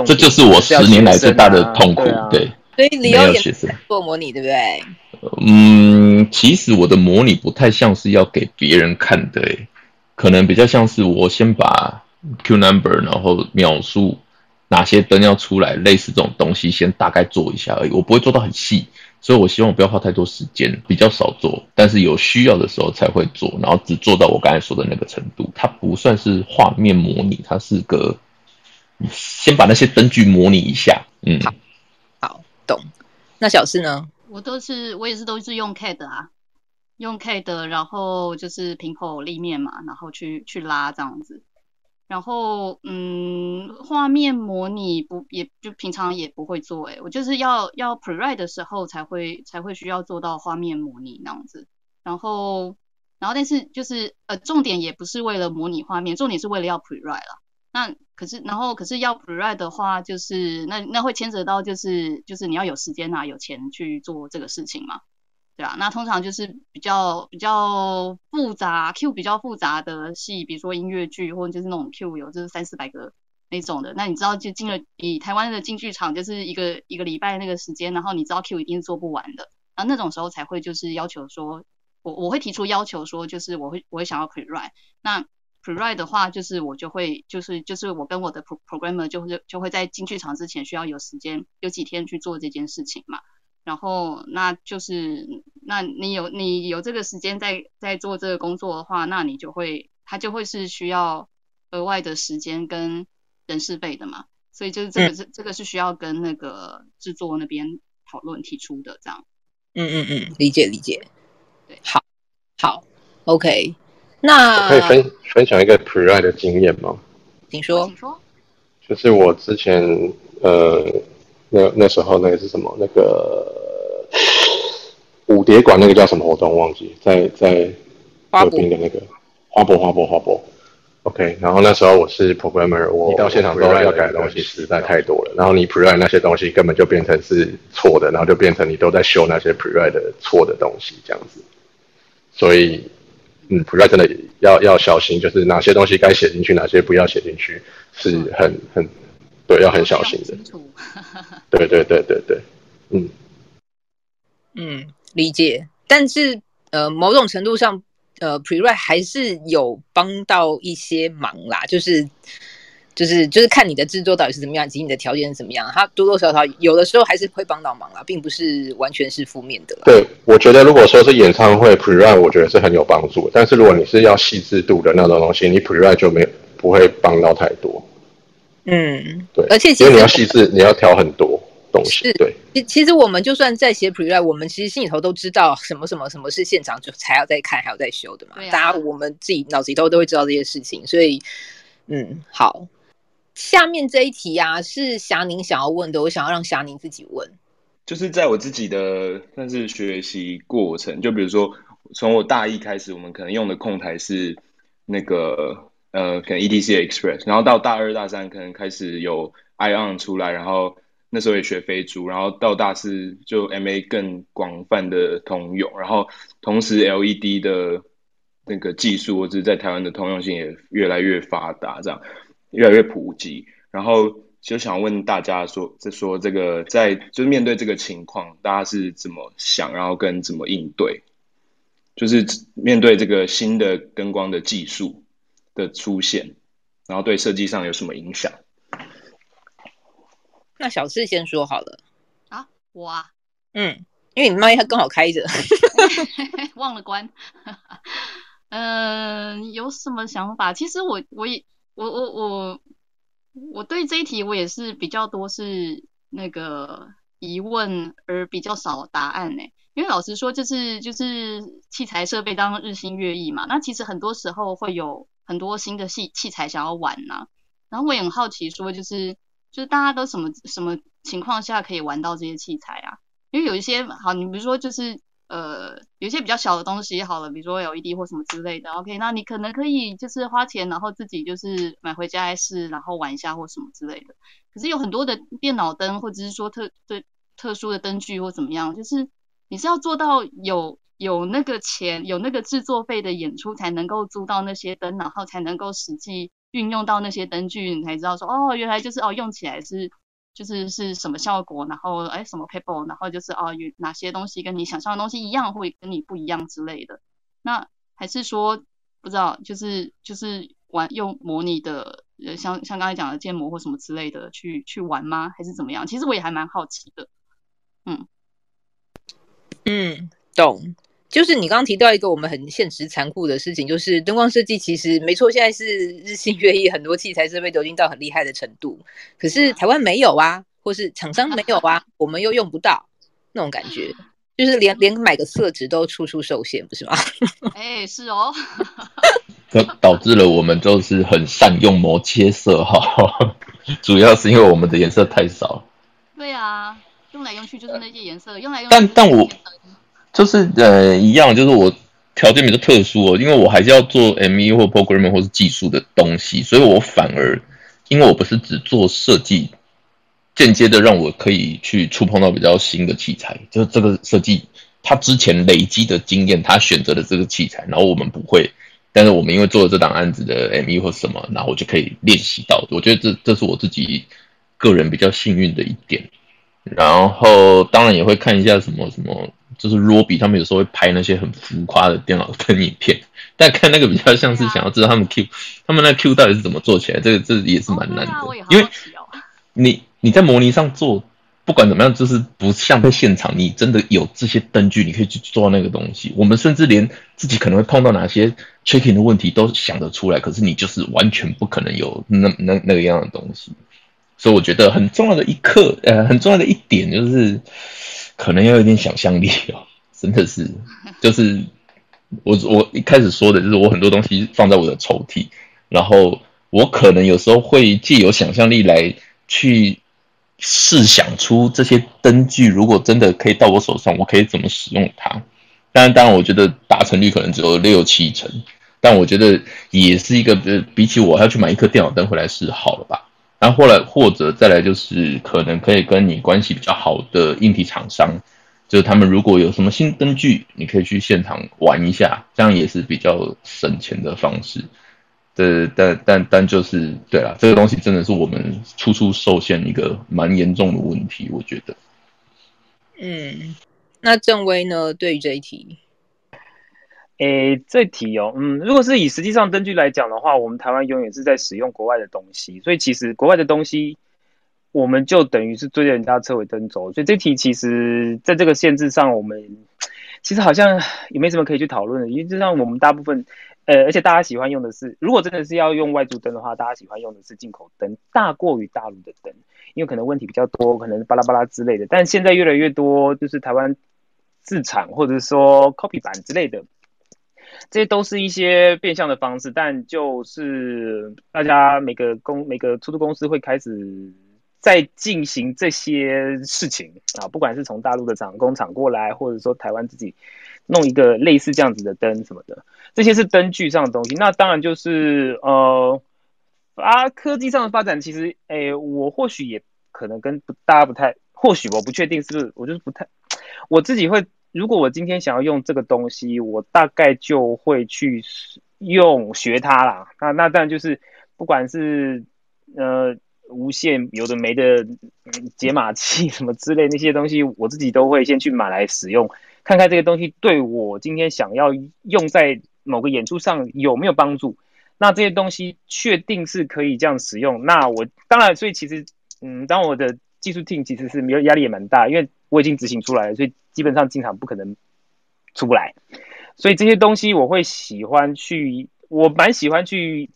这就是我十年来最大的痛苦。对，
所以你有学生做模拟，对不对？
嗯，其实我的模拟不太像是要给别人看的，可能比较像是我先把 Q number，然后秒数哪些灯要出来，类似这种东西，先大概做一下而已。我不会做到很细。所以，我希望不要花太多时间，比较少做，但是有需要的时候才会做，然后只做到我刚才说的那个程度。它不算是画面模拟，它是个先把那些灯具模拟一下。嗯，
好，好，懂。那小四呢？
我都是，我也是都是用 CAD 啊，用 CAD，然后就是平口立面嘛，然后去去拉这样子。然后，嗯，画面模拟不也就平常也不会做诶，我就是要要 pre-ride 的时候才会才会需要做到画面模拟那样子。然后，然后但是就是呃，重点也不是为了模拟画面，重点是为了要 pre-ride 啦。那可是，然后可是要 pre-ride 的话，就是那那会牵扯到就是就是你要有时间啊，有钱去做这个事情嘛。对啊，那通常就是比较比较复杂，Q 比较复杂的戏，比如说音乐剧，或者就是那种 Q 有就是三四百个那种的。那你知道就进了以台湾的进剧场，就是一个一个礼拜那个时间，然后你知道 Q 一定是做不完的，然后那种时候才会就是要求说，我我会提出要求说，就是我会我会想要 pre-ride。那 pre-ride 的话，就是我就会就是就是我跟我的 pro programmer 就会就会在进剧场之前需要有时间有几天去做这件事情嘛。然后，那就是，那你有你有这个时间在在做这个工作的话，那你就会，他就会是需要额外的时间跟人事费的嘛。所以就是这个是、嗯、这个是需要跟那个制作那边讨论提出的，这样。
嗯嗯嗯，理解理解。
对，
好，好，OK。那
可以分分享一个 pre-ride 的经验吗？
请说，
请说。
就是我之前呃。那那时候那个是什么？那个五蝶馆那个叫什么活动？忘记在在河滨的那个花博花博花博。OK，然后那时候我是 programmer，我一到现场都要改的东西实在太多了。然后你 pre-ride 那些东西根本就变成是错的，然后就变成你都在修那些 pre-ride 的错的东西这样子。所以，嗯，pre-ride 真的要要小心，就是哪些东西该写进去，哪些不要写进去，是很很。对，要很小心的。[laughs] 对对对对对，嗯
嗯，理解。但是呃，某种程度上，呃，pre-ride 还是有帮到一些忙啦。就是就是就是看你的制作到底是怎么样，以及你的条件是怎么样，它多多少少有的时候还是会帮到忙啦，并不是完全是负面的啦。
对，我觉得如果说是演唱会 pre-ride，我觉得是很有帮助。但是如果你是要细致度的那种东西，你 pre-ride 就没不会帮到太多。
嗯，
对，
而且
其实你要细致，你要调很多东西。
是
对，
其其实我们就算在写 pre-ride，我们其实心里头都知道什么什么什么是现场就才要再看，还要再修的嘛。啊、大家我们自己脑子里头都会知道这些事情，所以嗯，好。下面这一题啊，是霞宁想要问的，我想要让霞宁自己问。
就是在我自己的算是学习过程，就比如说从我大一开始，我们可能用的控台是那个。呃，可能 ETC Express，然后到大二大三可能开始有 Ion 出来，然后那时候也学飞猪，然后到大四就 MA 更广泛的通用，然后同时 LED 的那个技术或者在台湾的通用性也越来越发达，这样越来越普及，然后就想问大家说，就说这个在就是面对这个情况，大家是怎么想，然后跟怎么应对，就是面对这个新的灯光的技术。的出现，然后对设计上有什么影响？
那小四先说好了啊。
我啊，
嗯，因为你麦它刚好开着，[laughs]
忘了关。嗯、[laughs] 呃，有什么想法？其实我我也我我我我对这一题我也是比较多是那个疑问而比较少答案呢。因为老实说，就是就是器材设备当日新月异嘛，那其实很多时候会有很多新的器器材想要玩呐、然后我也很好奇，说就是就是大家都什么什么情况下可以玩到这些器材啊？因为有一些好，你比如说就是。呃，有一些比较小的东西好了，比如说 LED 或什么之类的，OK，那你可能可以就是花钱，然后自己就是买回家来试，然后玩一下或什么之类的。可是有很多的电脑灯或者是说特对特殊的灯具或怎么样，就是你是要做到有有那个钱，有那个制作费的演出才能够租到那些灯，然后才能够实际运用到那些灯具，你才知道说哦，原来就是哦用起来是。就是是什么效果，然后哎什么 paper，然后就是哦有哪些东西跟你想象的东西一样，会跟你不一样之类的。那还是说不知道，就是就是玩用模拟的，呃像像刚才讲的建模或什么之类的去去玩吗？还是怎么样？其实我也还蛮好奇的。嗯
嗯，懂。就是你刚刚提到一个我们很现实残酷的事情，就是灯光设计其实没错，现在是 [laughs] 日新月异，很多器材设备都已经到很厉害的程度。可是台湾没有啊，或是厂商没有啊，我们又用不到那种感觉，就是连连买个色纸都处处受限，不是吗？[laughs]
哎，是哦，
这导致了我们就是很善用磨切色哈，主要是因为我们的颜色太少。
对啊，用来用去就是那些颜色，用来用去。
但但我。就是呃一样，就是我条件比较特殊哦，因为我还是要做 ME 或 programming 或是技术的东西，所以我反而因为我不是只做设计，间接的让我可以去触碰到比较新的器材，就是这个设计他之前累积的经验，他选择的这个器材，然后我们不会，但是我们因为做了这档案子的 ME 或什么，然后我就可以练习到，我觉得这这是我自己个人比较幸运的一点，然后当然也会看一下什么什么。就是 Robi 他们有时候会拍那些很浮夸的电脑灯影片，[laughs] 但看那个比较像是想要知道他们 Q，、啊、他们那 Q 到底是怎么做起来，这个这也是蛮难的，哦啊、因为你你在模拟上做，不管怎么样，就是不像在现场，你真的有这些灯具，你可以去做那个东西。我们甚至连自己可能会碰到哪些 checking 的问题都想得出来，可是你就是完全不可能有那那那个样的东西。所以我觉得很重要的一课，呃，很重要的一点就是。可能要有点想象力哦，[laughs] 真的是，就是我我一开始说的就是我很多东西放在我的抽屉，然后我可能有时候会借由想象力来去试想出这些灯具，如果真的可以到我手上，我可以怎么使用它。当然，当然，我觉得达成率可能只有六七成，但我觉得也是一个呃，比起我要去买一颗电脑灯回来试好了吧。然后后来或者再来就是可能可以跟你关系比较好的硬体厂商，就是他们如果有什么新灯具，你可以去现场玩一下，这样也是比较省钱的方式。对，但但但就是对啦，这个东西真的是我们处处受限一个蛮严重的问题，我觉得。
嗯，那正威呢？对于这一题？
诶，这题哦，嗯，如果是以实际上灯具来讲的话，我们台湾永远是在使用国外的东西，所以其实国外的东西，我们就等于是追着人家车尾灯走。所以这题其实在这个限制上，我们其实好像也没什么可以去讨论的，因为就像我们大部分，呃，而且大家喜欢用的是，如果真的是要用外铸灯的话，大家喜欢用的是进口灯，大过于大陆的灯，因为可能问题比较多，可能巴拉巴拉之类的。但现在越来越多就是台湾自产或者说 copy 版之类的。这些都是一些变相的方式，但就是大家每个公每个出租公司会开始在进行这些事情啊，不管是从大陆的厂工厂过来，或者说台湾自己弄一个类似这样子的灯什么的，这些是灯具上的东西。那当然就是呃啊，科技上的发展，其实诶，我或许也可能跟大家不太，或许我不确定是不是，我就是不太，我自己会。如果我今天想要用这个东西，我大概就会去用学它啦。那那当然就是不管是呃无线有的没的解码器什么之类那些东西，我自己都会先去买来使用，看看这个东西对我今天想要用在某个演出上有没有帮助。那这些东西确定是可以这样使用，那我当然所以其实嗯，当我的技术 team 其实是没有压力也蛮大，因为我已经执行出来了，所以基本上进场不可能出不来。所以这些东西我会喜欢去，我蛮喜欢去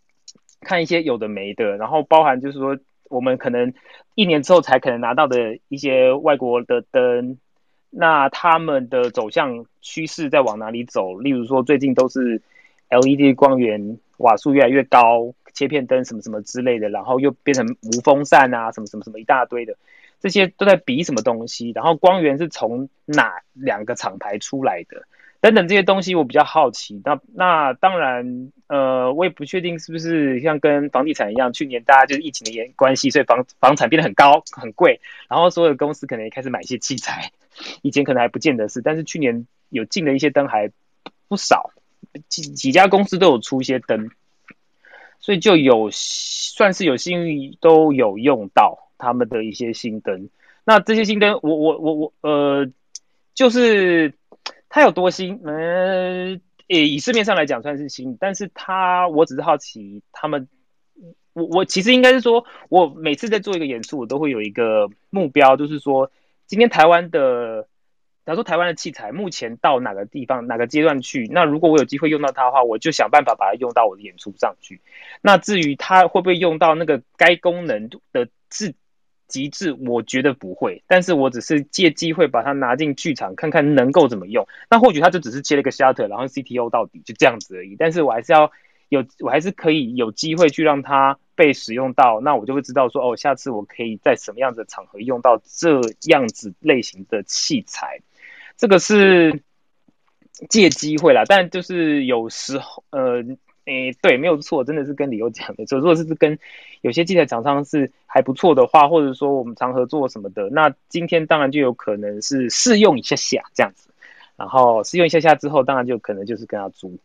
看一些有的没的，然后包含就是说我们可能一年之后才可能拿到的一些外国的灯，那他们的走向趋势在往哪里走？例如说最近都是 LED 光源瓦数越来越高，切片灯什么什么之类的，然后又变成无风扇啊，什么什么什么一大堆的，这些都在比什么东西？然后光源是从哪两个厂牌出来的？等等这些东西我比较好奇，那那当然，呃，我也不确定是不是像跟房地产一样，去年大家就是疫情的原关系，所以房房产变得很高很贵，然后所有公司可能也开始买一些器材，[laughs] 以前可能还不见得是，但是去年有进的一些灯还不少，几几家公司都有出一些灯，所以就有算是有幸运都有用到他们的一些新灯，那这些新灯，我我我我呃，就是。它有多新？嗯，以市面上来讲算是新，但是它我只是好奇，他们，我我其实应该是说，我每次在做一个演出，我都会有一个目标，就是说，今天台湾的，假如说台湾的器材目前到哪个地方、哪个阶段去，那如果我有机会用到它的话，我就想办法把它用到我的演出上去。那至于它会不会用到那个该功能的字。极致，我觉得不会，但是我只是借机会把它拿进剧场，看看能够怎么用。那或许它就只是切了一个 shutter，然后 CTO 到底就这样子而已。但是我还是要有，我还是可以有机会去让它被使用到，那我就会知道说，哦，下次我可以在什么样的场合用到这样子类型的器材。这个是借机会啦，但就是有时候，呃。诶，对，没有错，真的是跟理由讲的。错如果是跟有些器材厂商是还不错的话，或者说我们常合作什么的，那今天当然就有可能是试用一下下这样子，然后试用一下下之后，当然就可能就是跟他租。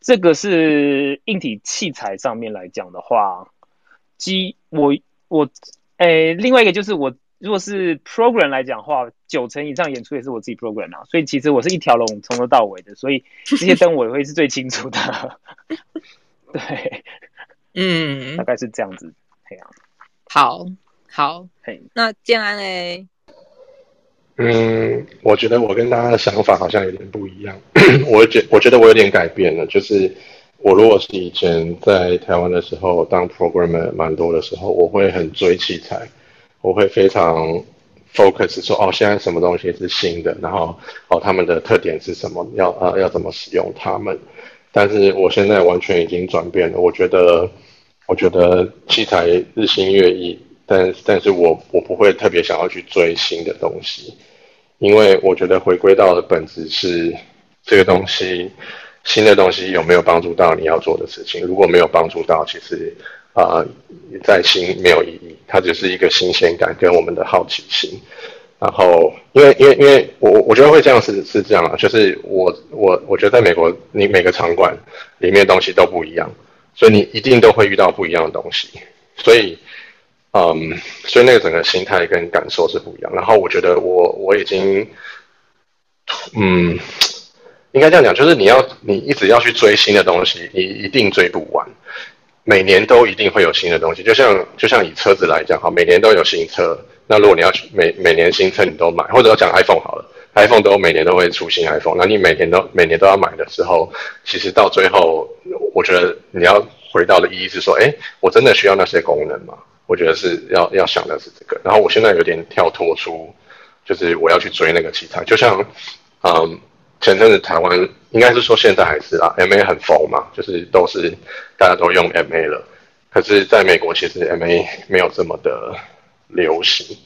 这个是硬体器材上面来讲的话，机我我诶，另外一个就是我。如果是 program 来讲的话，九成以上演出也是我自己 program 啊，所以其实我是一条龙从头到尾的，所以这些灯我也会是最清楚的。[laughs] 对，嗯，大概是这样子。这样，
好，好，嘿，那建安嘞？
嗯，我觉得我跟大家的想法好像有点不一样。[clears throat] 我觉我觉得我有点改变了，就是我如果是以前在台湾的时候当 programmer 蛮多的时候，我会很追器材。我会非常 focus 说哦，现在什么东西是新的，然后哦，他们的特点是什么，要呃要怎么使用它们。但是我现在完全已经转变了，我觉得我觉得器材日新月异，但但是我我不会特别想要去追新的东西，因为我觉得回归到的本质是这个东西新的东西有没有帮助到你要做的事情，如果没有帮助到，其实。啊、呃，再新没有意义，它只是一个新鲜感跟我们的好奇心。然后，因为因为因为我我觉得会这样是是这样啊，就是我我我觉得在美国，你每个场馆里面东西都不一样，所以你一定都会遇到不一样的东西。所以，嗯，所以那个整个心态跟感受是不一样。然后，我觉得我我已经，嗯，应该这样讲，就是你要你一直要去追新的东西，你一定追不完。每年都一定会有新的东西，就像就像以车子来讲哈，每年都有新车。那如果你要去每每年新车你都买，或者讲 iPhone 好了，iPhone 都每年都会出新 iPhone。那你每年都每年都要买的时候，其实到最后，我觉得你要回到的意义是说，哎，我真的需要那些功能吗？我觉得是要要想的是这个。然后我现在有点跳脱出，就是我要去追那个器材，就像嗯。前阵子台湾应该是说现在还是啊，MA 很疯嘛，就是都是大家都用 MA 了。可是在美国其实 MA 没有这么的流行，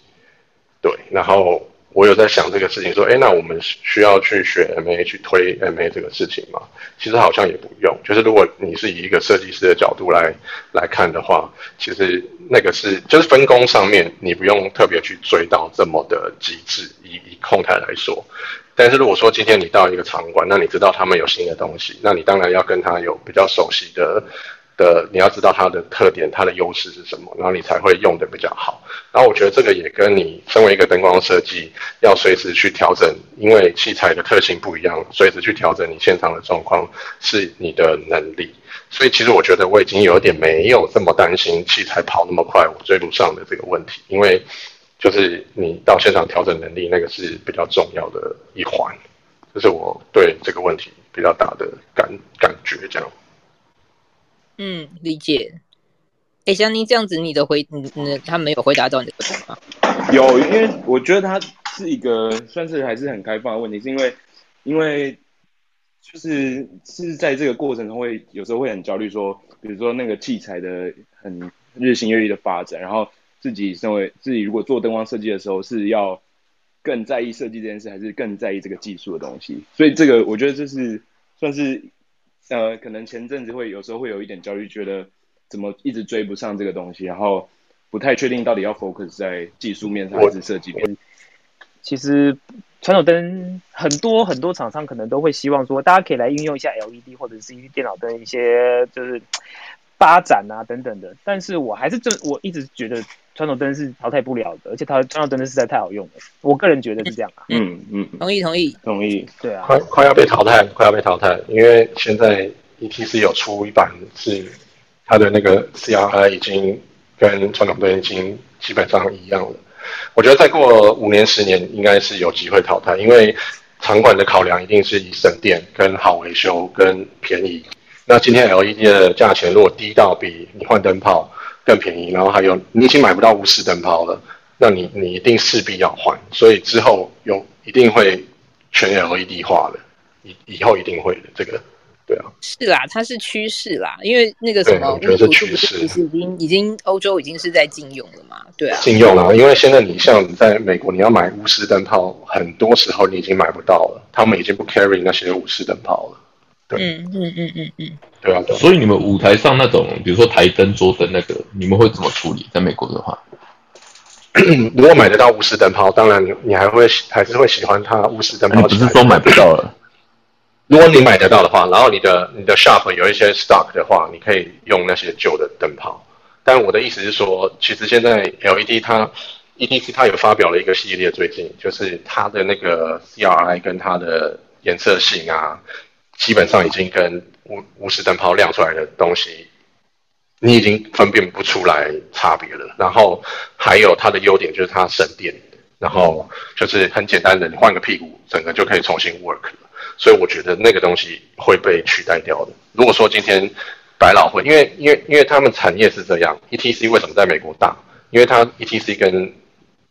对。然后我有在想这个事情，说，哎，那我们需要去学 MA 去推 MA 这个事情吗？其实好像也不用。就是如果你是以一个设计师的角度来来看的话，其实那个是就是分工上面你不用特别去追到这么的极致。以以控台来说。但是如果说今天你到一个场馆，那你知道他们有新的东西，那你当然要跟他有比较熟悉的的，你要知道它的特点、它的优势是什么，然后你才会用得比较好。然后我觉得这个也跟你身为一个灯光设计，要随时去调整，因为器材的特性不一样，随时去调整你现场的状况是你的能力。所以其实我觉得我已经有点没有这么担心器材跑那么快我追不上的这个问题，因为。就是你到现场调整能力，那个是比较重要的一环。这是我对这个问题比较大的感感觉，这样。
嗯，理解。哎，像你这样子，你的回，你你他没有回答到你的问题吗？
有，因为我觉得他是一个算是还是很开放的问题，是因为因为就是是在这个过程中会有时候会很焦虑，说比如说那个器材的很日新月异的发展，然后自己身为自己如果做灯光设计的时候是要。更在意设计这件事，还是更在意这个技术的东西？所以这个我觉得这是算是呃，可能前阵子会有时候会有一点焦虑，觉得怎么一直追不上这个东西，然后不太确定到底要 focus 在技术面上还是设计面。
其实传统灯很多很多厂商可能都会希望说，大家可以来运用一下 LED 或者是一些电脑灯一些就是发展啊等等的。但是我还是这我一直觉得。传统灯是淘汰不了的，而且它传统灯实在太好用了。我个人觉得是这样啊。
嗯嗯，
同意同意
同意。
对啊，
快快要被淘汰，快要被淘汰，因为现在 ETC 有出一版是它的那个 CRI 已经跟传统灯已经基本上一样了。我觉得再过五年十年应该是有机会淘汰，因为场馆的考量一定是以省电、跟好维修、跟便宜。那今天 LED 的价钱如果低到比你换灯泡更便宜，然后还有你已经买不到鎢丝灯泡了，那你你一定势必要换，所以之后有一定会全 LED 化的，以以后一定会的这个，对啊，
是啦，它是趋势啦，因为那个什么，
我觉得是趋势，
其实已经已经欧洲已经是在禁用了嘛，对啊，
禁用了，因为现在你像在美国，你要买钨丝灯泡，很多时候你已经买不到了，他们已经不 carry 那些钨丝灯泡了。
嗯嗯嗯嗯嗯，
对啊，
所以你们舞台上那种，比如说台灯、桌灯那个，你们会怎么处理？在美国的话，[clears throat]
如果买得到钨丝灯泡，当然你你还会还是会喜欢它钨丝灯泡。
只是说买不到了。
如果你买得到的话，然后你的你的 shop 有一些 stock 的话，你可以用那些旧的灯泡。但我的意思是说，其实现在 LED 它 EDC 它有发表了一个系列，最近就是它的那个 CRI 跟它的颜色性啊。基本上已经跟鎢鎢丝灯泡亮出来的东西，你已经分辨不出来差别了。然后还有它的优点就是它省电，然后就是很简单的，你换个屁股，整个就可以重新 work 了。所以我觉得那个东西会被取代掉的。如果说今天百老汇，因为因为因为他们产业是这样，ETC 为什么在美国大？因为它 ETC 跟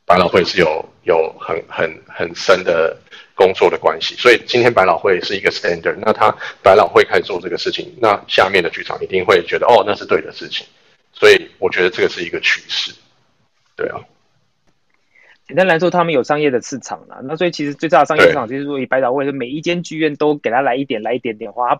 百老汇是有有很很很深的。工作的关系，所以今天百老汇是一个 standard，那他百老汇开始做这个事情，那下面的剧场一定会觉得哦，那是对的事情，所以我觉得这个是一个趋势，对啊。
简单来说，他们有商业的市场啦，那所以其实最大的商业市场就是说，以百老汇，每一间剧院都给他来一点，来一点点花，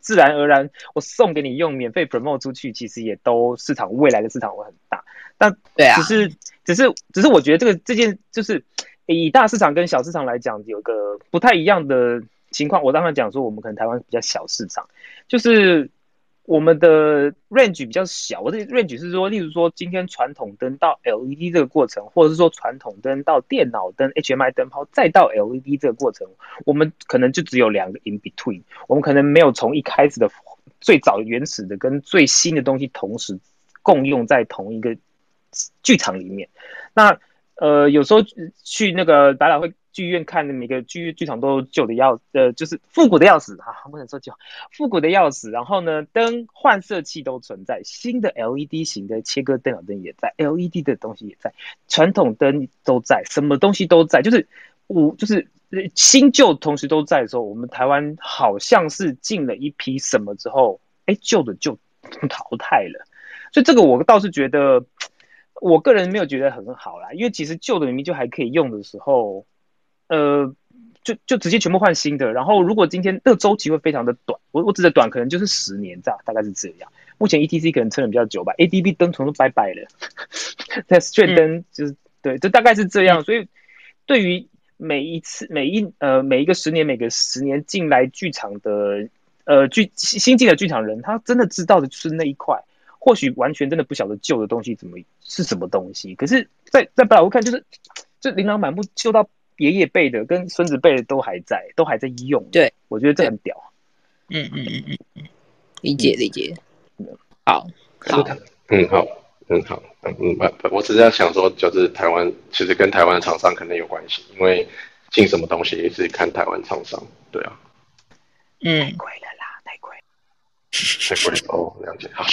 自然而然我送给你用，免费 promote 出去，其实也都市场未来的市场会很大。但对啊，只是只是只是我觉得这个这件就是。以大市场跟小市场来讲，有个不太一样的情况。我当然讲说，我们可能台湾比较小市场，就是我们的 range 比较小。我的 range 是说，例如说今天传统灯到 LED 这个过程，或者是说传统灯到电脑灯 HMI 灯泡，再到 LED 这个过程，我们可能就只有两个 in between。我们可能没有从一开始的最早原始的跟最新的东西同时共用在同一个剧场里面。那呃，有时候去那个百老汇剧院看的每个剧剧场都旧的要，呃，就是复古的要死哈，不能说旧，复古的要死。然后呢，灯换色器都存在，新的 LED 型的切割电脑灯也在，LED 的东西也在，传统灯都在，什么东西都在，就是五就是新旧同时都在的时候，我们台湾好像是进了一批什么之后，哎，旧的就 [laughs] 淘汰了，所以这个我倒是觉得。我个人没有觉得很好啦，因为其实旧的明明就还可以用的时候，呃，就就直接全部换新的。然后如果今天那个周期会非常的短，我我指的短可能就是十年这样，大概是这样。目前 ETC 可能撑的比较久吧，ADB 灯全都拜拜了，那 Strand 灯就是对，就大概是这样。所以对于每一次每一呃每一个十年每个十年进来剧场的呃剧新进的剧场人，他真的知道的就是那一块。或许完全真的不晓得旧的东西怎么是什么东西，可是在，在在百老汇看，就是这琳琅满目，旧到爷爷辈的跟孙子辈的都还在，都还在用。对，我觉得这很屌。
嗯嗯嗯嗯，理解理解。好，好，
嗯好，很好。嗯嗯，我只是在想说，就是台湾其实跟台湾的厂商可能有关系，因为进什么东西也是看台湾厂商，对啊。
嗯，
太贵了啦，太贵。
太贵哦，了解。好。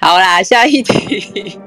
好
啦，下一题。